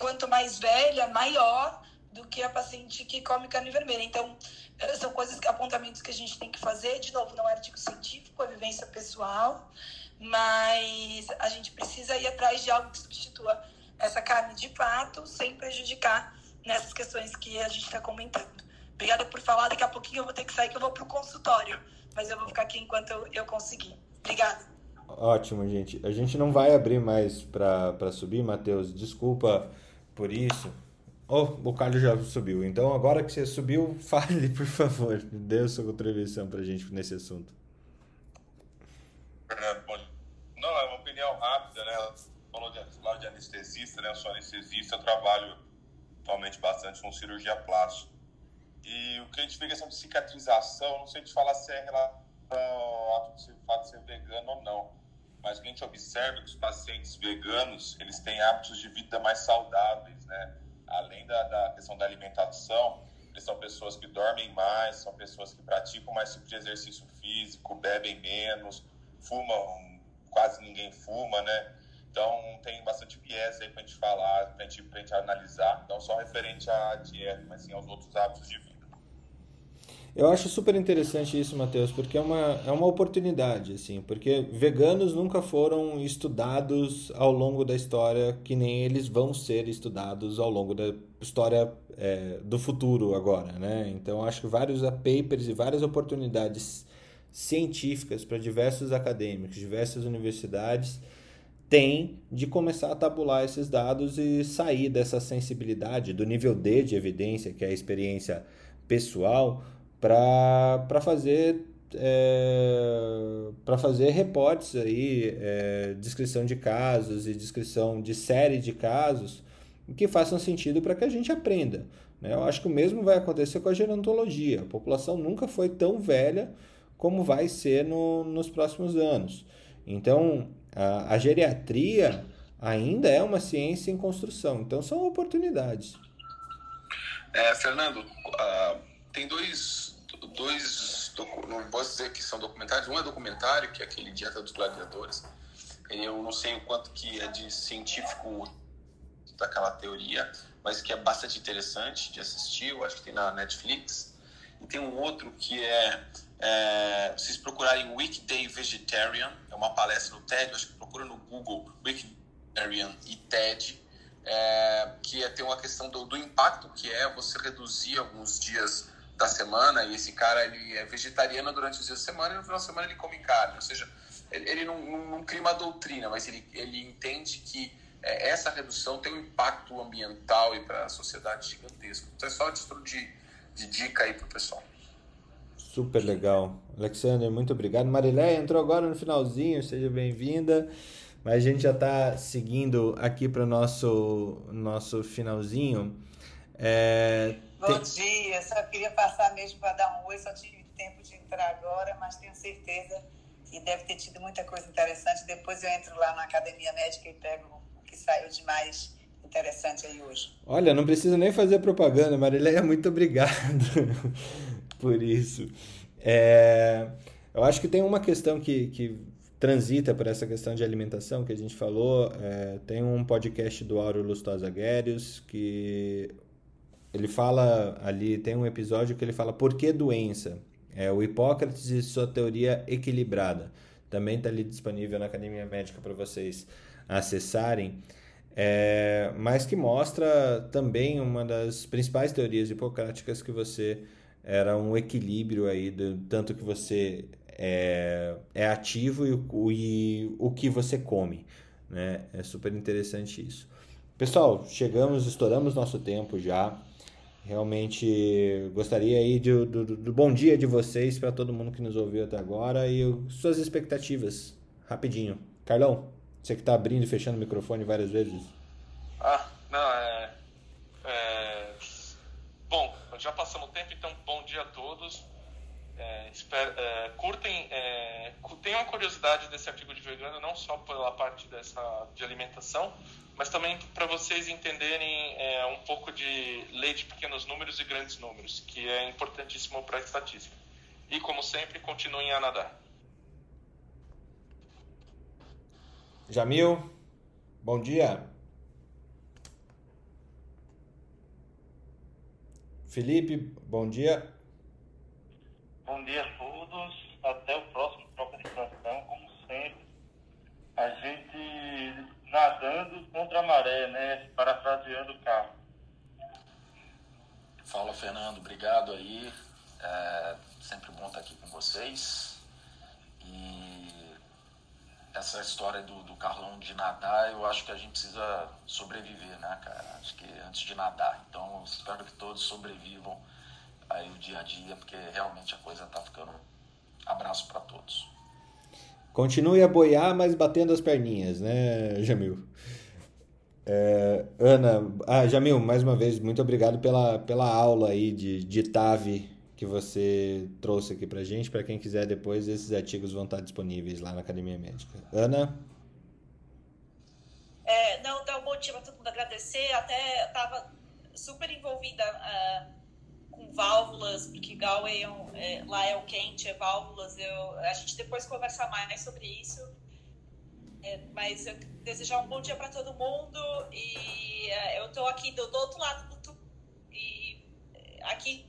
quanto mais velha, maior do que a paciente que come carne vermelha. Então, são coisas, apontamentos que a gente tem que fazer. De novo, não é artigo científico, é vivência pessoal mas a gente precisa ir atrás de algo que substitua essa carne de fato, sem prejudicar nessas questões que a gente está comentando. Obrigada por falar, daqui a pouquinho eu vou ter que sair, que eu vou para o consultório, mas eu vou ficar aqui enquanto eu, eu conseguir. Obrigada. Ótimo, gente. A gente não vai abrir mais para subir, Matheus. Desculpa por isso. Oh, o Carlos já subiu. Então, agora que você subiu, fale, por favor. Dê sua contribuição para a gente nesse assunto. Bom não, é uma opinião rápida, né? Falou de, falou de anestesista, né? Eu sou anestesista, eu trabalho atualmente bastante com cirurgia plástica. E o que a gente vê questão de cicatrização, não sei te falar se é relação ao fato de ser vegano ou não, mas a gente observa é que os pacientes veganos, eles têm hábitos de vida mais saudáveis, né? Além da, da questão da alimentação, eles são pessoas que dormem mais, são pessoas que praticam mais tipo de exercício físico, bebem menos, fumam quase ninguém fuma, né? Então tem bastante viés aí pra gente falar, pra gente, gente analisar, não só referente à dieta, mas sim aos outros hábitos de vida. Eu acho super interessante isso, Matheus, porque é uma, é uma oportunidade, assim, porque veganos nunca foram estudados ao longo da história que nem eles vão ser estudados ao longo da história é, do futuro agora, né? Então acho que vários papers e várias oportunidades científicas para diversos acadêmicos, diversas universidades, tem de começar a tabular esses dados e sair dessa sensibilidade, do nível D de evidência, que é a experiência pessoal, para fazer é, para fazer reportes aí, é, descrição de casos e descrição de série de casos que façam sentido para que a gente aprenda. Né? Eu acho que o mesmo vai acontecer com a gerontologia. A população nunca foi tão velha como vai ser no, nos próximos anos. Então, a, a geriatria ainda é uma ciência em construção, então são oportunidades. É, Fernando, uh, tem dois, dois, não posso dizer que são documentários, um é documentário, que é aquele Dieta dos Gladiadores, eu não sei o quanto que é de científico daquela teoria, mas que é bastante interessante de assistir, eu acho que tem na Netflix, e tem um outro que é é, vocês procurarem Weekday Vegetarian, é uma palestra no TED, acho que procura no Google Marian e Ted, é, que é ter uma questão do, do impacto que é você reduzir alguns dias da semana e esse cara ele é vegetariano durante os dias da semana e no final da semana ele come carne, ou seja, ele, ele não, não, não, cria uma doutrina, mas ele, ele entende que é, essa redução tem um impacto ambiental e para a sociedade gigantesco. Então é só título de, de dica aí para o pessoal. Super legal. Alexander, muito obrigado. Marileia entrou agora no finalzinho, seja bem-vinda. Mas a gente já está seguindo aqui para o nosso, nosso finalzinho. É, Bom tem... dia, só queria passar mesmo para dar um oi, só tive tempo de entrar agora, mas tenho certeza que deve ter tido muita coisa interessante. Depois eu entro lá na Academia Médica e pego o que saiu de mais interessante aí hoje. Olha, não precisa nem fazer propaganda, Marileia, muito obrigado por isso. É, eu acho que tem uma questão que, que transita por essa questão de alimentação que a gente falou. É, tem um podcast do Auro Lustosa Guérios que ele fala ali, tem um episódio que ele fala por que doença? É o Hipócrates e sua teoria equilibrada. Também está ali disponível na Academia Médica para vocês acessarem. É, mas que mostra também uma das principais teorias hipocráticas que você era um equilíbrio aí do tanto que você é, é ativo e o, e o que você come. Né? É super interessante isso. Pessoal, chegamos, estouramos nosso tempo já. Realmente gostaria aí do, do, do bom dia de vocês para todo mundo que nos ouviu até agora e suas expectativas, rapidinho. Carlão, você que está abrindo e fechando o microfone várias vezes. Ah, não, é. é... Bom, já passamos o tempo, então bom dia a todos. É, espero, é, curtem, é, tenham curiosidade desse artigo de vegano, não só pela parte dessa, de alimentação, mas também para vocês entenderem é, um pouco de lei de pequenos números e grandes números, que é importantíssimo para a estatística. E, como sempre, continuem a nadar. Jamil, bom dia. Felipe, bom dia. Bom dia a todos. Até o próximo Troca de Plantão, como sempre. A gente nadando contra a maré, né? Parafraseando o carro. Fala, Fernando. Obrigado aí. É sempre bom estar aqui com vocês. E essa história do, do Carlão de nadar, eu acho que a gente precisa sobreviver, né, cara? Acho que antes de nadar. Então, espero que todos sobrevivam aí o dia a dia, porque realmente a coisa está ficando. Abraço para todos. Continue a boiar, mas batendo as perninhas, né, Jamil? É, Ana, ah, Jamil, mais uma vez, muito obrigado pela, pela aula aí de, de TAV que você trouxe aqui pra gente. Para quem quiser depois, esses artigos vão estar disponíveis lá na Academia Médica. Ana? É, não, dá um motivo para todo mundo agradecer. Até estava super envolvida uh, com válvulas, porque Galway é, é, lá é o quente, é válvulas. Eu, a gente depois conversa mais sobre isso. É, mas eu desejar um bom dia para todo mundo e é, eu estou aqui do, do, outro lado do tubo e é, aqui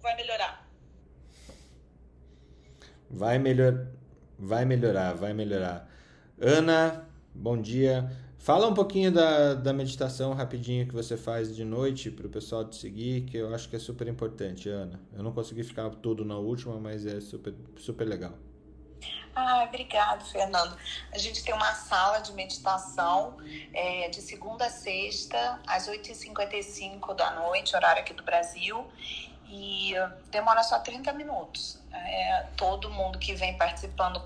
vai melhorar. Vai melhor, vai melhorar, vai melhorar. Ana, bom dia. Fala um pouquinho da, da meditação rapidinho que você faz de noite para o pessoal te seguir, que eu acho que é super importante, Ana. Eu não consegui ficar tudo na última, mas é super, super legal. Ah, obrigado, Fernando. A gente tem uma sala de meditação é, de segunda a sexta, às 8h55 da noite, horário aqui do Brasil, e demora só 30 minutos. É, todo mundo que vem participando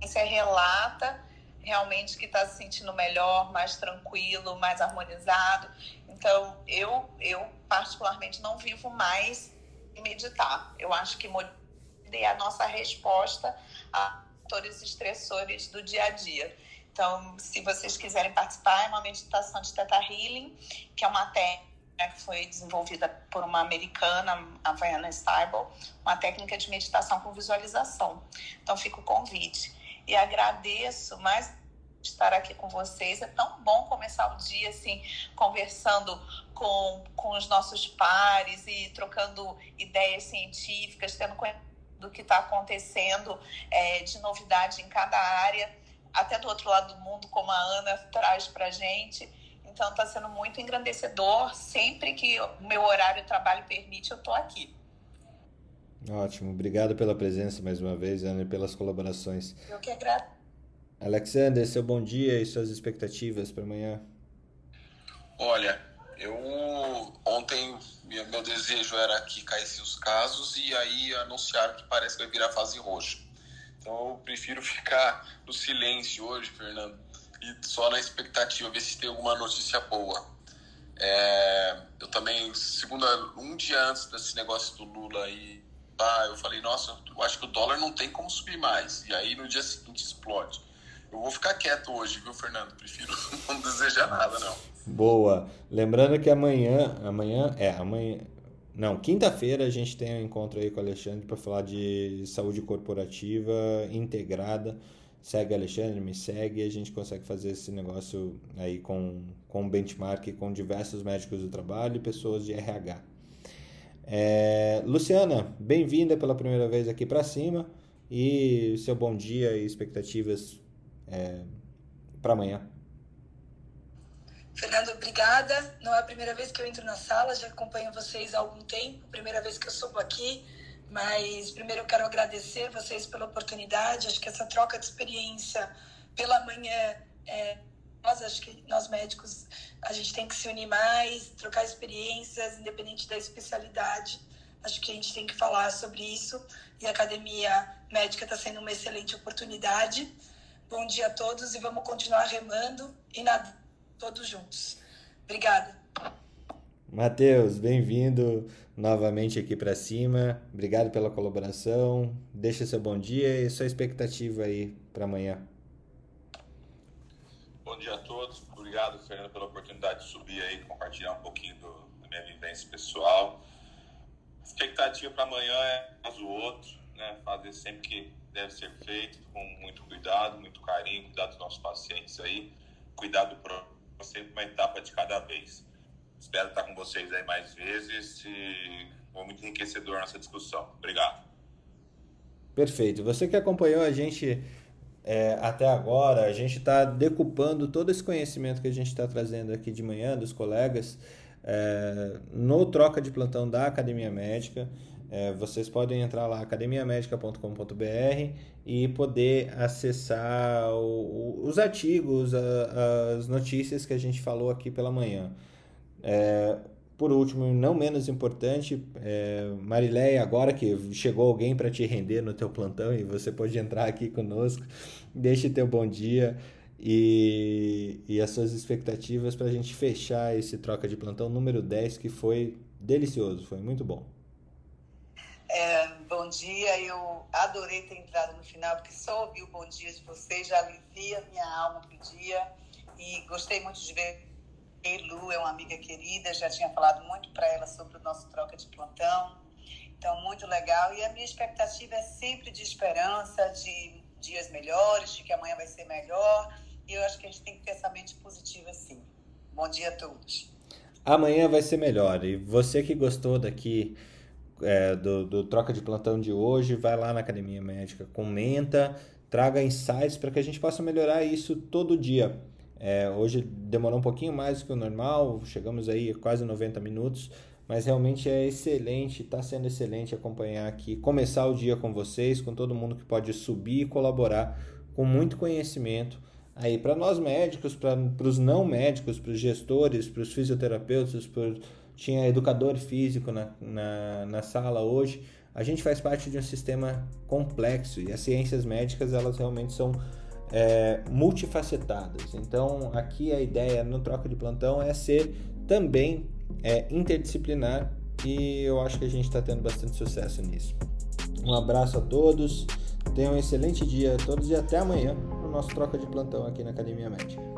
você relata realmente que está se sentindo melhor, mais tranquilo, mais harmonizado. Então, eu, eu particularmente não vivo mais meditar. Eu acho que é a nossa resposta fatores estressores do dia a dia. Então, se vocês quiserem participar, é uma meditação de Theta Healing, que é uma técnica que foi desenvolvida por uma americana, a Vaiana Steibel, uma técnica de meditação com visualização. Então, fica o convite. E agradeço mais estar aqui com vocês. É tão bom começar o dia assim, conversando com, com os nossos pares e trocando ideias científicas, tendo conhecimento do que está acontecendo é, de novidade em cada área. até do outro lado do mundo, como a Ana traz para gente. Então está sendo muito engrandecedor. Sempre que o meu horário de trabalho permite, eu estou aqui. Ótimo, obrigado pela presença mais uma vez, Ana, e pelas colaborações. Eu que agradeço. Alexander, seu bom dia e suas expectativas para amanhã. Olha, eu ontem meu desejo era que caíssem os casos e aí anunciaram que parece que vai virar fase roxa. Então eu prefiro ficar no silêncio hoje, Fernando, e só na expectativa ver se tem alguma notícia boa. É, eu também, segunda, um dia antes desse negócio do Lula aí, ah, eu falei, nossa, eu acho que o dólar não tem como subir mais. E aí no dia seguinte explode. Eu vou ficar quieto hoje, viu, Fernando? Prefiro não desejar nada, não. Boa. Lembrando que amanhã, amanhã, é, amanhã, não, quinta-feira a gente tem um encontro aí com o Alexandre para falar de saúde corporativa integrada. Segue Alexandre, me segue, a gente consegue fazer esse negócio aí com, com benchmark com diversos médicos do trabalho e pessoas de RH. É, Luciana, bem-vinda pela primeira vez aqui para cima e seu bom dia e expectativas é, para amanhã. Fernando, obrigada. Não é a primeira vez que eu entro na sala, já acompanho vocês há algum tempo, primeira vez que eu subo aqui. Mas primeiro eu quero agradecer vocês pela oportunidade. Acho que essa troca de experiência pela manhã, é, nós acho que nós médicos a gente tem que se unir mais, trocar experiências, independente da especialidade. Acho que a gente tem que falar sobre isso. E a academia médica está sendo uma excelente oportunidade. Bom dia a todos e vamos continuar remando e nadando todos juntos. Obrigada. Matheus, bem-vindo novamente aqui para cima. Obrigado pela colaboração. Deixa seu bom dia e sua expectativa aí para amanhã. Bom dia a todos. Obrigado, Fernando, pela oportunidade de subir aí, compartilhar um pouquinho do, da minha vivência pessoal. expectativa para amanhã é mais o outro, né? Fazer sempre que deve ser feito, com muito cuidado, muito carinho, cuidar dos nossos pacientes aí, cuidar do próprio sempre uma etapa de cada vez. Espero estar com vocês aí mais vezes e foi muito enriquecedor nossa discussão. Obrigado. Perfeito. Você que acompanhou a gente é, até agora, a gente está decupando todo esse conhecimento que a gente está trazendo aqui de manhã dos colegas é, no troca de plantão da Academia Médica. É, vocês podem entrar lá academiamedica.com.br e poder acessar o, o, os artigos, a, as notícias que a gente falou aqui pela manhã. É, por último, não menos importante, é, Marileia, agora que chegou alguém para te render no teu plantão e você pode entrar aqui conosco, deixe teu bom dia e, e as suas expectativas para a gente fechar esse troca de plantão número 10, que foi delicioso, foi muito bom. É, bom dia, eu adorei ter entrado no final, porque só ouvi o bom dia de vocês, já alivia minha alma pro dia. E gostei muito de ver Lu, é uma amiga querida, já tinha falado muito para ela sobre o nosso troca de plantão. Então, muito legal. E a minha expectativa é sempre de esperança, de dias melhores, de que amanhã vai ser melhor. E eu acho que a gente tem que ter essa mente positiva sim. Bom dia a todos. Amanhã vai ser melhor. E você que gostou daqui é, do, do troca de plantão de hoje, vai lá na Academia Médica, comenta, traga insights para que a gente possa melhorar isso todo dia. É, hoje demorou um pouquinho mais do que o normal, chegamos aí a quase 90 minutos, mas realmente é excelente, está sendo excelente acompanhar aqui, começar o dia com vocês, com todo mundo que pode subir e colaborar com muito conhecimento aí para nós médicos, para os não médicos, para os gestores, para os fisioterapeutas, para tinha educador físico na, na, na sala hoje. A gente faz parte de um sistema complexo e as ciências médicas elas realmente são é, multifacetadas. Então aqui a ideia no troca de plantão é ser também é, interdisciplinar e eu acho que a gente está tendo bastante sucesso nisso. Um abraço a todos, tenham um excelente dia a todos e até amanhã no nosso troca de plantão aqui na Academia Médica.